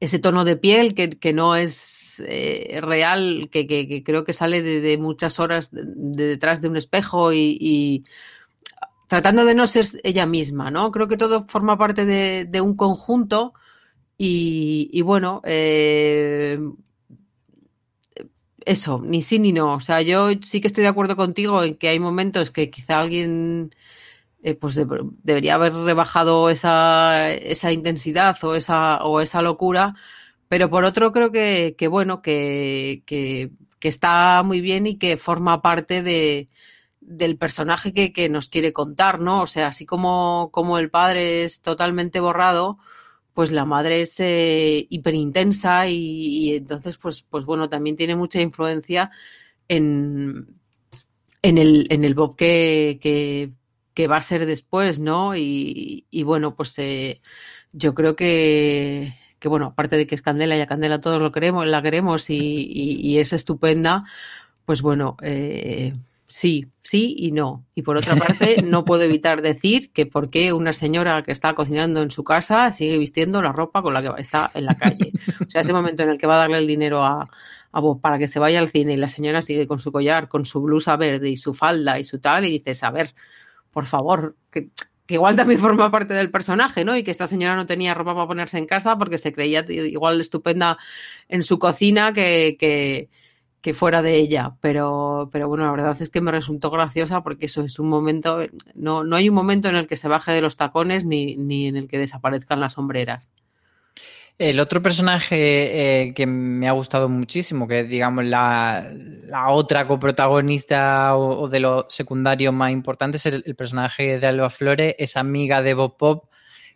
S2: ese tono de piel que, no es eh, real, que, creo que sale de, muchas horas de, de, detrás de un espejo y, tratando de no ser ella misma, ¿no? Creo que todo forma parte de, de un conjunto y, y bueno, eh, eso, ni sí ni no. O sea, yo sí que estoy de acuerdo contigo en que hay momentos que quizá alguien eh, pues de, debería haber rebajado esa, esa intensidad o esa, o esa locura, pero por otro creo que, que bueno, que, que, está muy bien y que forma parte de, del personaje que, que, nos quiere contar, ¿no? O sea, así como, como el padre es totalmente borrado, pues la madre es eh, hiperintensa y, entonces, pues, pues bueno, también tiene mucha influencia en, en, el, en el Bob que, que, que va a ser después, ¿no? Y, y bueno, pues eh, yo creo que, que, bueno, aparte de que es Candela y a Candela todos lo queremos, la queremos y, y, y es estupenda, pues bueno, eh, sí, sí y no. Y por otra parte, no puedo evitar decir que por qué una señora que está cocinando en su casa sigue vistiendo la ropa con la que está en la calle. O sea, ese momento en el que va a darle el dinero a, a Bob para que se vaya al cine y la señora sigue con su collar, con su blusa verde y su falda y su tal, y dices, a ver, por favor, que, que, igual también forma parte del personaje, ¿no? Y que esta señora no tenía ropa para ponerse en casa porque se creía igual estupenda en su cocina que, que, que fuera de ella. Pero, pero bueno, la verdad es que me resultó graciosa porque eso es un momento, no, no hay un momento en el que se baje de los tacones ni, ni en el que desaparezcan las sombreras.
S1: El otro personaje eh, que me ha gustado muchísimo, que es, digamos, la, la otra coprotagonista o, o, de los secundarios más importantes, es el, el, personaje de Alba Flores, es amiga de Bob Pop,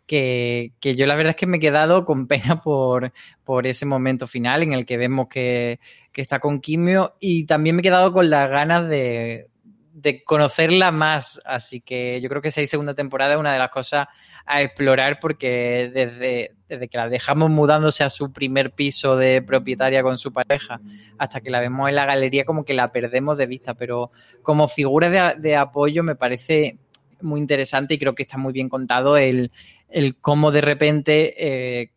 S1: que, que, yo la verdad es que me he quedado con pena por, por ese momento final en el que vemos que, que está con quimio y también me he quedado con las ganas de, de conocerla más. Así que yo creo que esa segunda temporada es una de las cosas a explorar porque desde, desde, que la dejamos mudándose a su primer piso de propietaria con su pareja hasta que la vemos en la galería como que la perdemos de vista. Pero como figura de apoyo me parece muy interesante y creo que está muy bien contado el, el cómo de repente... Eh,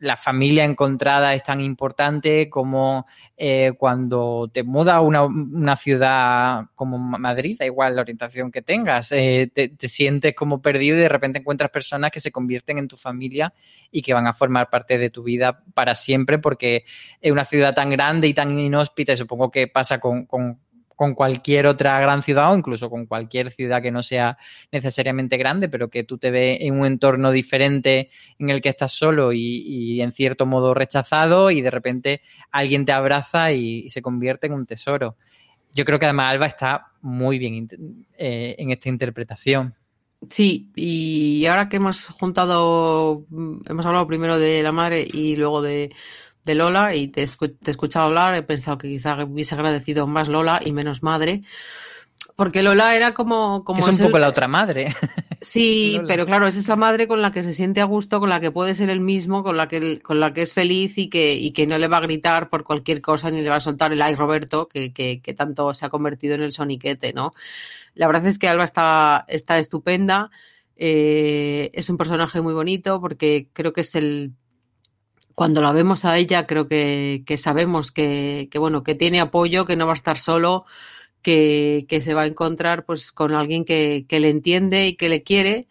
S1: la familia encontrada es tan importante como eh, cuando te mudas a una, ciudad como Madrid, da igual la orientación que tengas, eh, te, te, sientes como perdido y de repente encuentras personas que se convierten en tu familia y que van a formar parte de tu vida para siempre porque es una ciudad tan grande y tan inhóspita y supongo que pasa con con cualquier otra gran ciudad o incluso con cualquier ciudad que no sea necesariamente grande, pero que tú te ves en un entorno diferente en el que estás solo y, en cierto modo rechazado y de repente alguien te abraza y, se convierte en un tesoro. Yo creo que además Alba está muy bien eh, en esta interpretación.
S2: Sí, y ahora que hemos juntado, hemos hablado primero de la madre y luego de, de Lola y te, te, he escuchado hablar, he pensado que quizá hubiese agradecido más Lola y menos madre. Porque Lola era como... como
S1: es un poco el... la otra madre.
S2: Sí, pero claro, es esa madre con la que se siente a gusto, con la que puede ser el mismo, con la que, con la que es feliz y que, y que no le va a gritar por cualquier cosa ni le va a soltar el ay Roberto, que, que, que tanto se ha convertido en el soniquete, ¿no? La verdad es que Alba está, está estupenda. Eh, es un personaje muy bonito porque creo que es el cuando la vemos a ella, creo que, que sabemos que, que, bueno, que tiene apoyo, que no va a estar solo, que, que se va a encontrar pues con alguien que, que le entiende y que le quiere.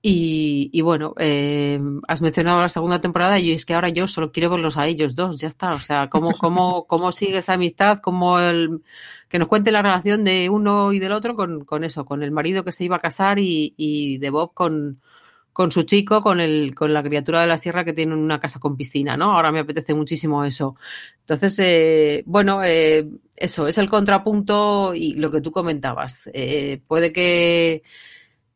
S2: Y, y bueno, eh, has mencionado la segunda temporada y es que ahora yo solo quiero verlos a ellos dos, ya está. O sea, cómo, cómo, cómo sigue esa amistad, cómo el, que nos cuente la relación de uno y del otro con, con eso, con el marido que se iba a casar y, y de Bob con, con su chico, con, el, con la criatura de la sierra que tiene una casa con piscina, ¿no? Ahora me apetece muchísimo eso. Entonces, eh, bueno, eh, eso es el contrapunto y lo que tú comentabas. Eh, puede que,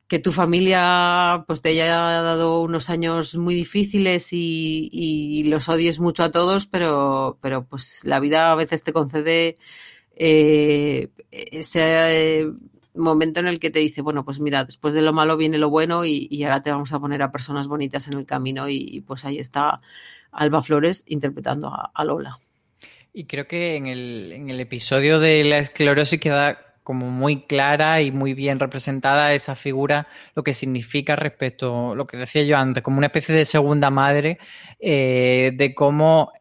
S2: que tu familia pues te haya dado unos años muy difíciles y, y los odies mucho a todos, pero, pero pues la vida a veces te concede eh, ese momento en el que te dice, bueno, pues mira, después de lo malo viene lo bueno y, y ahora te vamos a poner a personas bonitas en el camino y, pues ahí está Alba Flores interpretando a, a Lola.
S1: Y creo que en el, en el, episodio de la esclerosis queda como muy clara y muy bien representada esa figura, lo que significa respecto a lo que decía yo antes, como una especie de segunda madre, eh, de cómo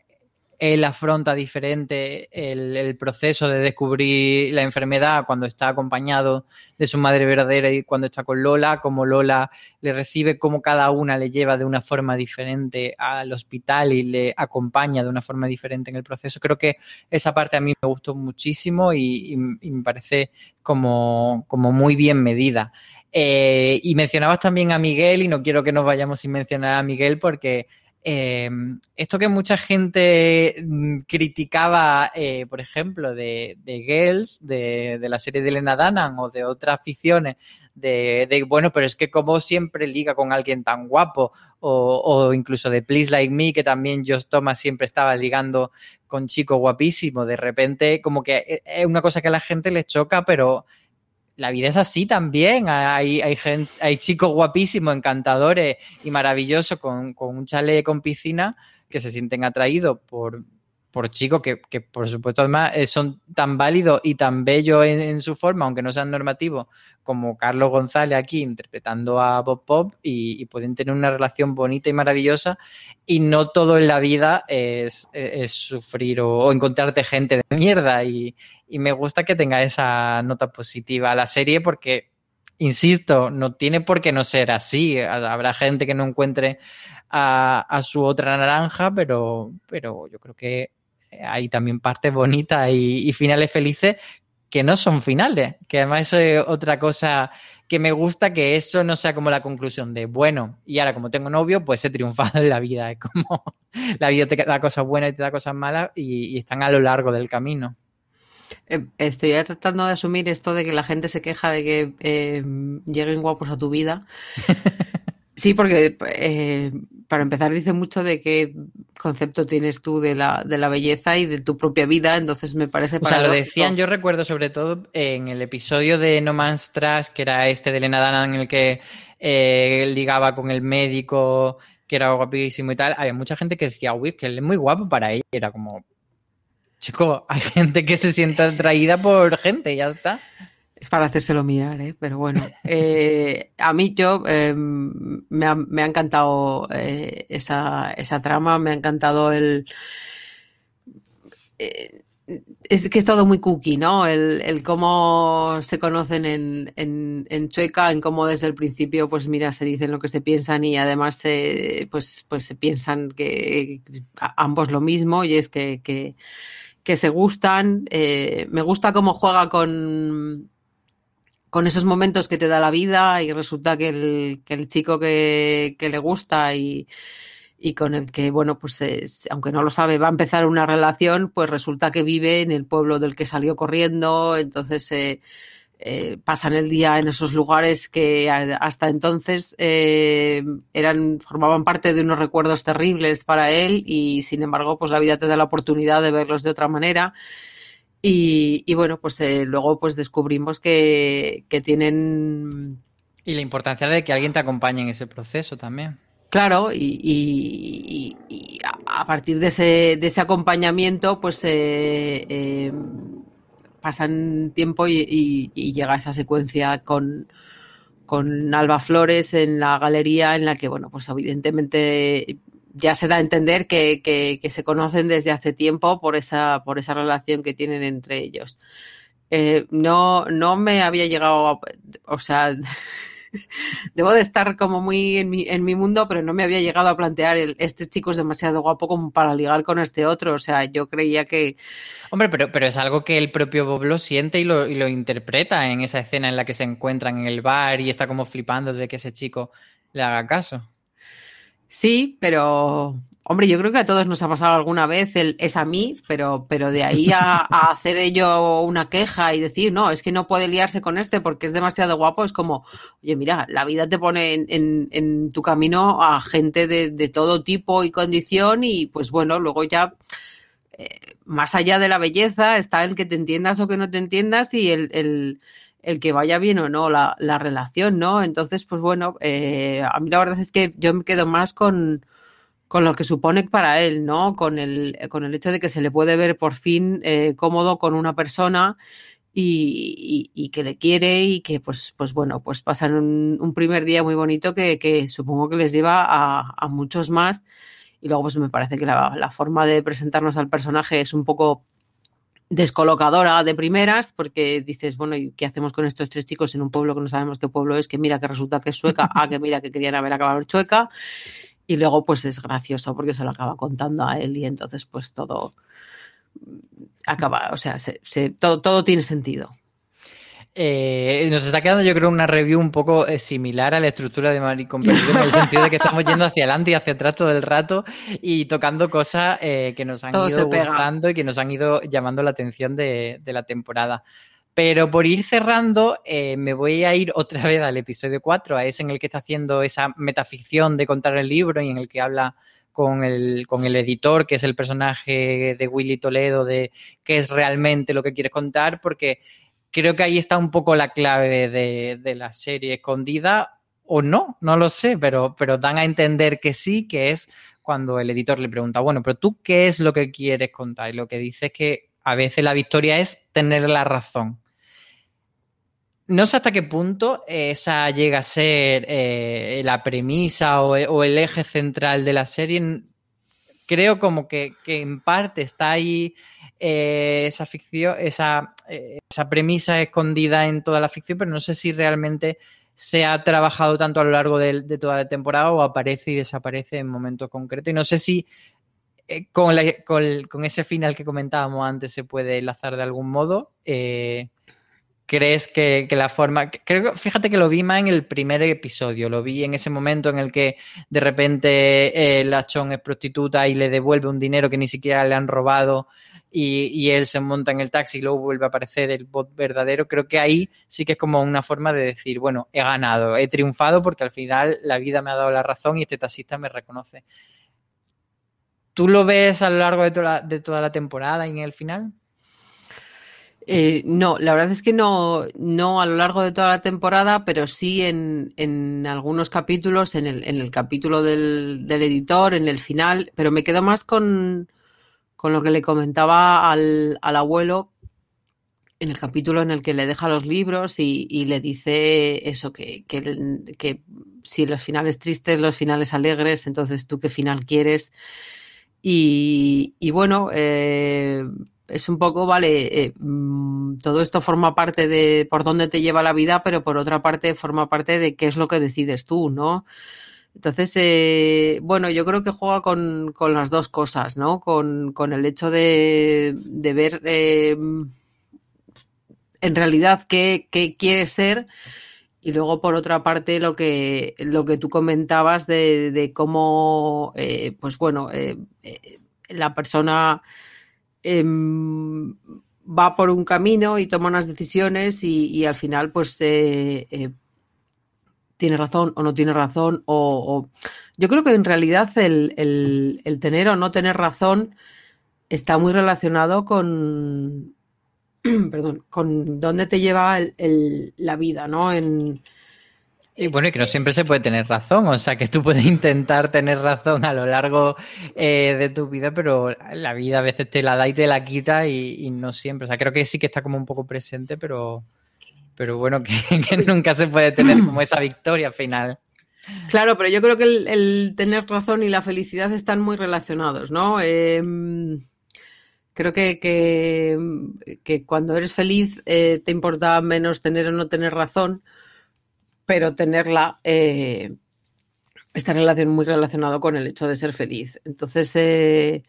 S1: él afronta diferente el, proceso de descubrir la enfermedad cuando está acompañado de su madre verdadera y cuando está con Lola, como Lola le recibe, como cada una le lleva de una forma diferente al hospital y le acompaña de una forma diferente en el proceso. Creo que esa parte a mí me gustó muchísimo y me parece como, como muy bien medida. Eh, y mencionabas también a Miguel, y no quiero que nos vayamos sin mencionar a Miguel, porque eh, esto que mucha gente mm, criticaba, eh, por ejemplo, de, Girls, de, la serie de Elena Danan o de otras ficciones, de, bueno, pero es que como siempre liga con alguien tan guapo, o, o, incluso de Please Like Me, que también Josh Thomas siempre estaba ligando con chicos guapísimos, de repente como que eh, es una cosa que a la gente le choca, pero la vida es así también. Hay, hay, gente, hay chicos guapísimos, encantadores y maravillosos con, con un chalet con piscina que se sienten atraídos por, por chicos que, que, por supuesto, además eh, son tan válidos y tan bellos en, su forma, aunque no sean normativos, como Carlos González aquí interpretando a Bob Pop y, y, pueden tener una relación bonita y maravillosa. Y no todo en la vida es, es, es sufrir o, o, encontrarte gente de mierda. Y, y me gusta que tenga esa nota positiva a la serie porque, insisto, no tiene por qué no ser así. Habrá gente que no encuentre a, a su otra naranja, pero, pero yo creo que hay también partes bonitas y, y, finales felices que no son finales, que además es otra cosa que me gusta, que eso no sea como la conclusión de, bueno, y ahora como tengo novio, pues he triunfado en la vida, es como la vida te da cosas buenas y te da cosas malas y, y están a lo largo del camino.
S2: Eh, estoy tratando de asumir esto de que la gente se queja de que eh, lleguen guapos a tu vida. Sí, porque eh, para empezar dice mucho de qué concepto tienes tú de la, de la belleza y de tu propia vida, entonces me parece...
S1: O sea, lo decían, yo recuerdo sobre todo en el episodio de No Man's Trash, que era este de Elena Dana en el que eh, ligaba con el médico, que era guapísimo y tal, había mucha gente que decía, uy, que él es muy guapo para ella, era como... Chico, hay gente que se siente atraída por gente, ya está.
S2: Es para hacérselo mirar, ¿eh? pero bueno. Eh, a mí yo eh, me, ha, me, ha, encantado eh, esa, esa, trama, me ha encantado el... Es que es todo muy cookie, ¿no? El, el cómo se conocen en, en, en, Chueca, en cómo desde el principio, pues mira, se dicen lo que se piensan y además se, pues, pues se piensan que ambos lo mismo y es que, que, que se gustan. me gusta cómo juega con con esos momentos que te da la vida y resulta que el, que el chico que, que, le gusta y, y, con el que, bueno, pues es, aunque no lo sabe, va a empezar una relación, pues resulta que vive en el pueblo del que salió corriendo, entonces eh, eh, pasan el día en esos lugares que hasta entonces eh, eran, formaban parte de unos recuerdos terribles para él y sin embargo, pues la vida te da la oportunidad de verlos de otra manera. Y, y, bueno, pues eh, luego pues descubrimos que, que, tienen...
S1: Y la importancia de que alguien te acompañe en ese proceso también.
S2: Claro, y, y, y a partir de ese, de ese acompañamiento, pues eh, eh, pasan tiempo y, llega esa secuencia con, con Alba Flores en la galería en la que, bueno, pues evidentemente ya se da a entender que, que, que, se conocen desde hace tiempo por esa, por esa relación que tienen entre ellos. Eh, no, no me había llegado, a, o sea, debo de estar como muy en mi, en mi mundo, pero no me había llegado a plantear el, este chico es demasiado guapo como para ligar con este otro. O sea, yo creía que...
S1: Hombre, pero, pero es algo que el propio Bob lo siente y lo, y lo interpreta en esa escena en la que se encuentran en el bar y está como flipando de que ese chico le haga caso.
S2: Sí, pero hombre, yo creo que a todos nos ha pasado alguna vez el es a mí, pero, pero de ahí a, a, hacer ello una queja y decir, no, es que no puede liarse con este porque es demasiado guapo, es como, oye, mira, la vida te pone en, en, en tu camino a gente de, de, todo tipo y condición y pues bueno, luego ya... Eh, más allá de la belleza está el que te entiendas o que no te entiendas y el, el el que vaya bien o no la, la relación, ¿no? Entonces, pues bueno, eh, a mí la verdad es que yo me quedo más con, con lo que supone para él, ¿no? Con el, con el hecho de que se le puede ver por fin eh, cómodo con una persona y, y, que le quiere y que, pues, pues bueno, pues pasan un, primer día muy bonito que, que, supongo que les lleva a, a muchos más. Y luego, pues me parece que la forma de presentarnos al personaje es un poco descolocadora de primeras, porque dices, bueno, ¿y qué hacemos con estos tres chicos en un pueblo que no sabemos qué pueblo es? Que mira que resulta que es sueca, ah, que mira que querían haber acabado en chueca. Y luego, pues es gracioso porque se lo acaba contando a él y entonces, pues todo acaba, o sea, se, se, todo, todo tiene sentido.
S1: Eh, nos está quedando, yo creo, una review un poco eh, similar a la estructura de Maricón Perdido, en el sentido de que estamos yendo hacia adelante y hacia atrás todo el rato y tocando cosas eh, que nos han
S2: Todo
S1: ido gustando y que nos han ido llamando la atención de, de la temporada. Pero por ir cerrando, me voy a ir otra vez al episodio 4, a ese en el que está haciendo esa metaficción de contar el libro y en el que habla con el, con el editor, que es el personaje de Willy Toledo, de qué es realmente lo que quieres contar, porque creo que ahí está un poco la clave de, la serie escondida, o no, no lo sé, pero, pero dan a entender que sí, que es cuando el editor le pregunta, bueno, pero tú qué es lo que quieres contar? Y lo que dice es que a veces la victoria es tener la razón. No sé hasta qué punto esa llega a ser eh, la premisa o, el eje central de la serie. Creo como que en parte está ahí eh, esa ficción, esa, eh, esa premisa escondida en toda la ficción, pero no sé si realmente se ha trabajado tanto a lo largo de, de toda la temporada o aparece y desaparece en momentos concretos. Y no sé si eh, con, la, con, ese final que comentábamos antes se puede enlazar de algún modo. ¿Crees que, que, la forma... Creo fíjate que lo vi más en el primer episodio, lo vi en ese momento en el que de repente eh, la Chon es prostituta y le devuelve un dinero que ni siquiera le han robado y, y, él se monta en el taxi y luego vuelve a aparecer el bot verdadero. Creo que ahí sí que es como una forma de decir, bueno, he ganado, he triunfado porque al final la vida me ha dado la razón y este taxista me reconoce. ¿Tú lo ves a lo largo de toda de toda la temporada y en el final?
S2: Eh, no, la verdad es que no, no a lo largo de toda la temporada, pero sí en, en algunos capítulos, en el, en el capítulo del, del, editor, en el final, pero me quedo más con, con lo que le comentaba al, al, abuelo en el capítulo en el que le deja los libros y, y le dice eso, que, que, que, si los finales tristes, los finales alegres, entonces tú qué final quieres. Y, y bueno, eh, es un poco, vale, eh, todo esto forma parte de por dónde te lleva la vida, pero por otra parte forma parte de qué es lo que decides tú, ¿no? Entonces, eh, bueno, yo creo que juega con, con, las dos cosas, ¿no? Con, con el hecho de, de ver eh, en realidad qué, qué quieres ser y luego por otra parte lo que, lo que tú comentabas de, de cómo, pues bueno, la persona eh, va por un camino y toma unas decisiones y, al final pues eh, eh, tiene razón o no tiene razón o, yo creo que en realidad el, tener o no tener razón está muy relacionado con perdón con dónde te lleva la vida no
S1: y bueno, y que no siempre se puede tener razón, o sea, que tú puedes intentar tener razón a lo largo eh, de tu vida, pero la vida a veces te la da y te la quita y, no siempre. O sea, creo que sí que está como un poco presente, pero, pero bueno, que, nunca se puede tener como esa victoria final.
S2: Claro, pero yo creo que el, tener razón y la felicidad están muy relacionados, ¿no? Eh, creo que, que, que, cuando eres feliz eh, te importa menos tener o no tener razón pero tenerla eh, está relación muy relacionado con el hecho de ser feliz. Entonces, eh,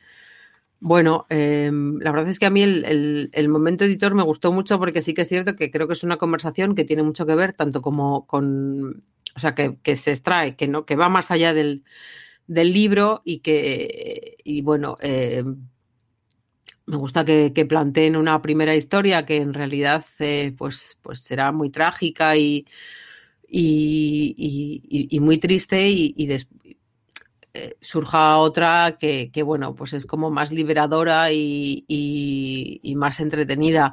S2: bueno, eh, la verdad es que a mí el, el, momento editor me gustó mucho porque sí que es cierto que creo que es una conversación que tiene mucho que ver tanto como con, o sea, que, que se extrae, que no, que va más allá del, del libro y que, y bueno, eh, me gusta que, que, planteen una primera historia que en realidad, eh, pues, pues será muy trágica y y, y, y, muy triste y, y des, eh, surja otra que, que, bueno, pues es como más liberadora y, más entretenida.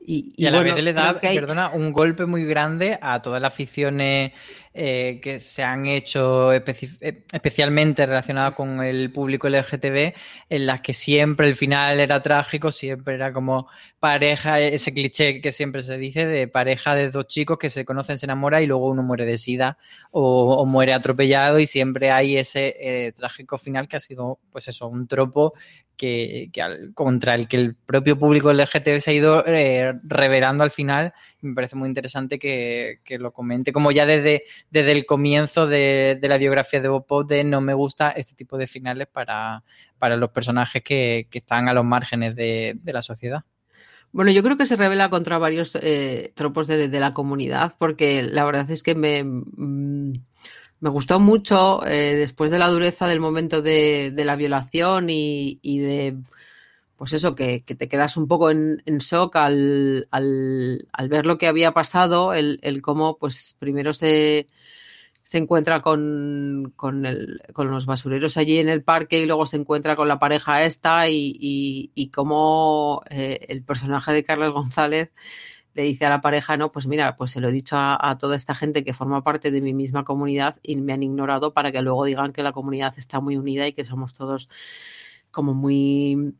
S1: Y, y, a la bueno, vez le da, hay... perdona, un golpe muy grande a todas las aficiones eh, que se han hecho especi especialmente relacionadas con el público LGTB, en las que siempre el final era trágico, siempre era como pareja, ese cliché que siempre se dice de pareja de dos chicos que se conocen, se enamoran y luego uno muere de sida o, muere atropellado y siempre hay ese eh, trágico final que ha sido, pues eso, un tropo que, al, contra el que el propio público LGTB se ha ido eh, revelando al final. Me parece muy interesante que lo comente, como ya desde, desde el comienzo de, la biografía de Bob Pop, de no me gusta este tipo de finales para, para los personajes que, que están a los márgenes de, de la sociedad.
S2: Bueno, yo creo que se revela contra varios eh, tropos de, de la comunidad, porque la verdad es que me, mm, me gustó mucho eh, después de la dureza del momento de, de la violación y, y de, pues eso, que, que te quedas un poco en, en shock al, al, al ver lo que había pasado, el, el cómo, pues primero se, se encuentra con, con, el- con los basureros allí en el parque y luego se encuentra con la pareja esta y, y, cómo eh, el personaje de Carlos González le dice a la pareja, no, pues mira, pues se lo he dicho a, a toda esta gente que forma parte de mi misma comunidad y me han ignorado para que luego digan que la comunidad está muy unida y que somos todos como muy...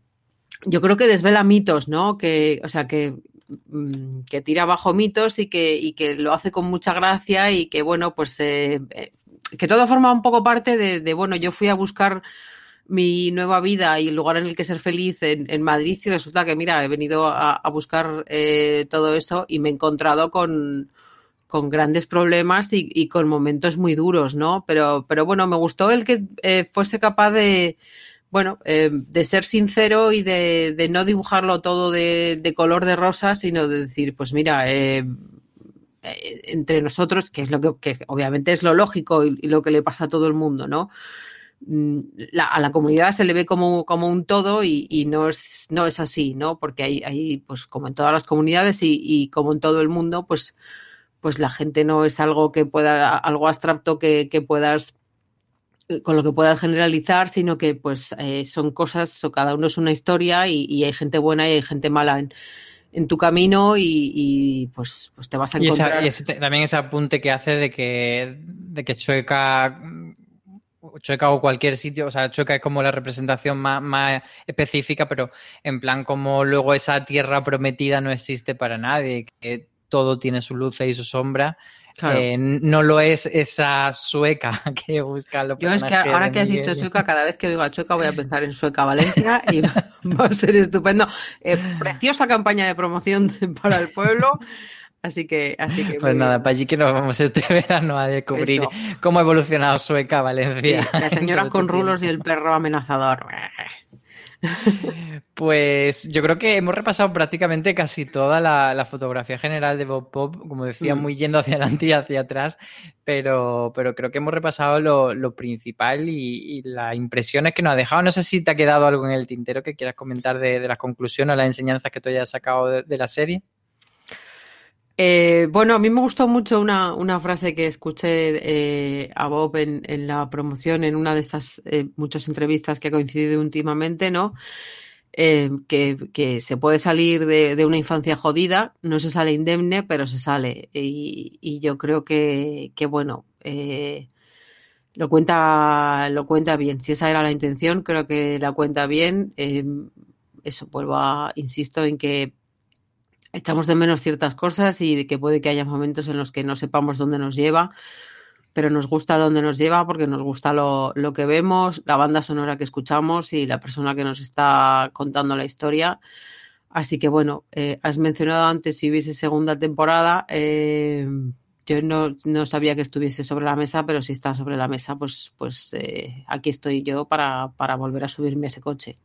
S2: Yo creo que desvela mitos, ¿no? Que, o sea, que, que tira abajo mitos y que, y que lo hace con mucha gracia y que, bueno, pues eh, eh, que todo forma un poco parte de, bueno, yo fui a buscar mi nueva vida y el lugar en el que ser feliz en, Madrid y resulta que, mira, he venido a, buscar eh, todo eso y me he encontrado con, con grandes problemas y, y con momentos muy duros, ¿no? Pero, pero bueno, me gustó el que eh, fuese capaz de, bueno, eh, de ser sincero y de, no dibujarlo todo de, color de rosa, sino de decir, pues mira, eh, eh, entre nosotros, que es lo que, que obviamente es lo lógico y, lo que le pasa a todo el mundo, ¿no? Mm, La, a la comunidad se le ve como, como un todo y, y no, es, no es así, ¿no? Porque hay, hay, pues como en todas las comunidades y, y como en todo el mundo, pues, pues la gente no es algo que pueda, algo abstracto que, que puedas con lo que puedas generalizar, sino que pues eh, son cosas, o cada uno es una historia y, y hay gente buena y hay gente mala en, en tu camino y, y, pues, pues te vas a
S1: Y, esa-
S2: encontrar.
S1: y ese- también ese apunte que hace de que, de que Chueca, Chueca o cualquier sitio, o sea, Chueca es como la representación más, más específica, pero en plan como luego esa tierra prometida no existe para nadie, que todo tiene su luz y su sombra.
S2: Claro.
S1: Eh, no lo es esa sueca que busca los
S2: Yo es que ahora que has
S1: Miguel.
S2: dicho Chueca, cada vez que oigo a Chueca voy a pensar en Sueca Valencia y va, a ser estupendo. Eh, preciosa campaña de promoción para el pueblo. Así que, así que
S1: Pues nada,
S2: bien.
S1: para allí que nos vamos este verano a descubrir
S2: Eso.
S1: cómo ha evolucionado Sueca
S2: Sí,
S1: Valencia.
S2: la señora
S1: en todo
S2: con rulos y el perro amenazador.
S1: Pues yo creo que hemos repasado prácticamente casi toda la, la fotografía general de Bob Pop, como decía,
S2: Mm.
S1: muy yendo hacia adelante y hacia atrás, pero, pero creo que hemos repasado lo, lo principal y, y las impresiones que nos ha dejado. No sé si te ha quedado algo en el tintero que quieras comentar de, de las conclusiones o las enseñanzas que tú hayas sacado de, de la serie.
S2: Eh, bueno, a mí me gustó mucho una, una frase que escuché eh, a Bob en, en la promoción, en una de estas eh, muchas entrevistas que ha coincidido últimamente, ¿no? Eh, que, que se puede salir de, de una infancia jodida, no se sale indemne, pero se sale. Y, y yo creo que, que bueno, eh, lo cuenta, lo cuenta bien. Si esa era la intención, creo que la cuenta bien. Eso, vuelvo a, insisto en que echamos de menos ciertas cosas y que puede que haya momentos en los que no sepamos dónde nos lleva, pero nos gusta dónde nos lleva porque nos gusta lo, lo que vemos, la banda sonora que escuchamos y la persona que nos está contando la historia. Así que bueno, eh, has mencionado antes si hubiese segunda temporada. eh, yo no, no sabía que estuviese sobre la mesa, pero si está sobre la mesa, pues, pues eh, aquí estoy yo para, para volver a subirme a ese coche.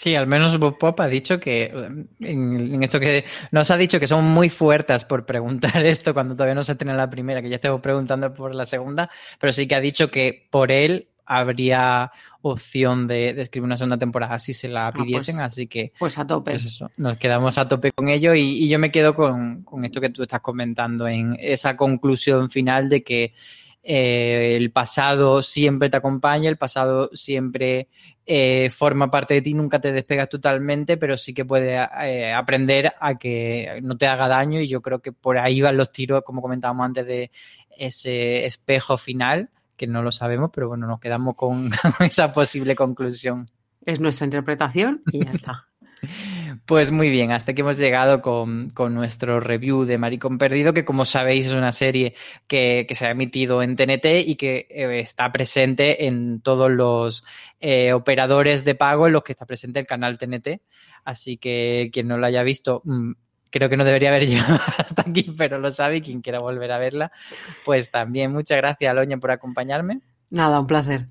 S1: Sí, al menos Bob Pop ha dicho que en, en esto que nos ha dicho que son muy fuertes por preguntar esto cuando todavía no se tiene la primera, que ya estamos preguntando por la segunda, pero sí que ha dicho que por él habría opción de, de escribir una segunda temporada si se la pidiesen,
S2: pues-
S1: así que
S2: Pues a tope.
S1: pues eso, nos quedamos a tope con ello y, y yo me quedo con, con esto que tú estás comentando en esa conclusión final de que eh, el pasado siempre te acompaña, el pasado siempre eh, forma parte de ti, nunca te despegas totalmente, pero sí que puedes eh, aprender a que no te haga daño y yo creo que por ahí van los tiros, como comentábamos antes, de ese espejo final, que no lo sabemos, pero bueno, nos quedamos con esa posible conclusión.
S2: Es nuestra interpretación y ya está.
S1: Pues muy bien, hasta que hemos llegado con, con nuestro review de Maricón Perdido, que como sabéis es una serie que, que se ha emitido en TNT y que eh, está presente en todos los eh, operadores de pago en los que está presente el canal TNT. Así que quien no lo haya visto, mm, creo que no debería haber llegado hasta aquí, pero lo sabe y quien quiera volver a verla, pues también muchas gracias, Aloña, por acompañarme.
S2: Nada, un placer.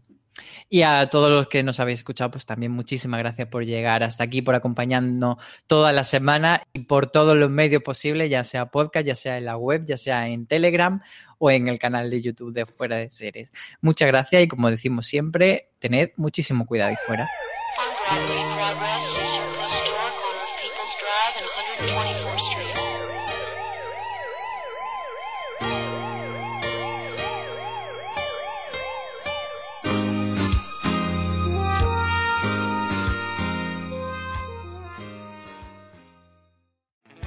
S1: Y a todos los que nos habéis escuchado, pues también muchísimas gracias por llegar hasta aquí, por acompañarnos toda la semana y por todos los medios posibles, ya sea podcast, ya sea en la web, ya sea en Telegram o en el canal de YouTube de Fuera de Series. Muchas gracias y como decimos siempre, tened muchísimo cuidado ahí fuera.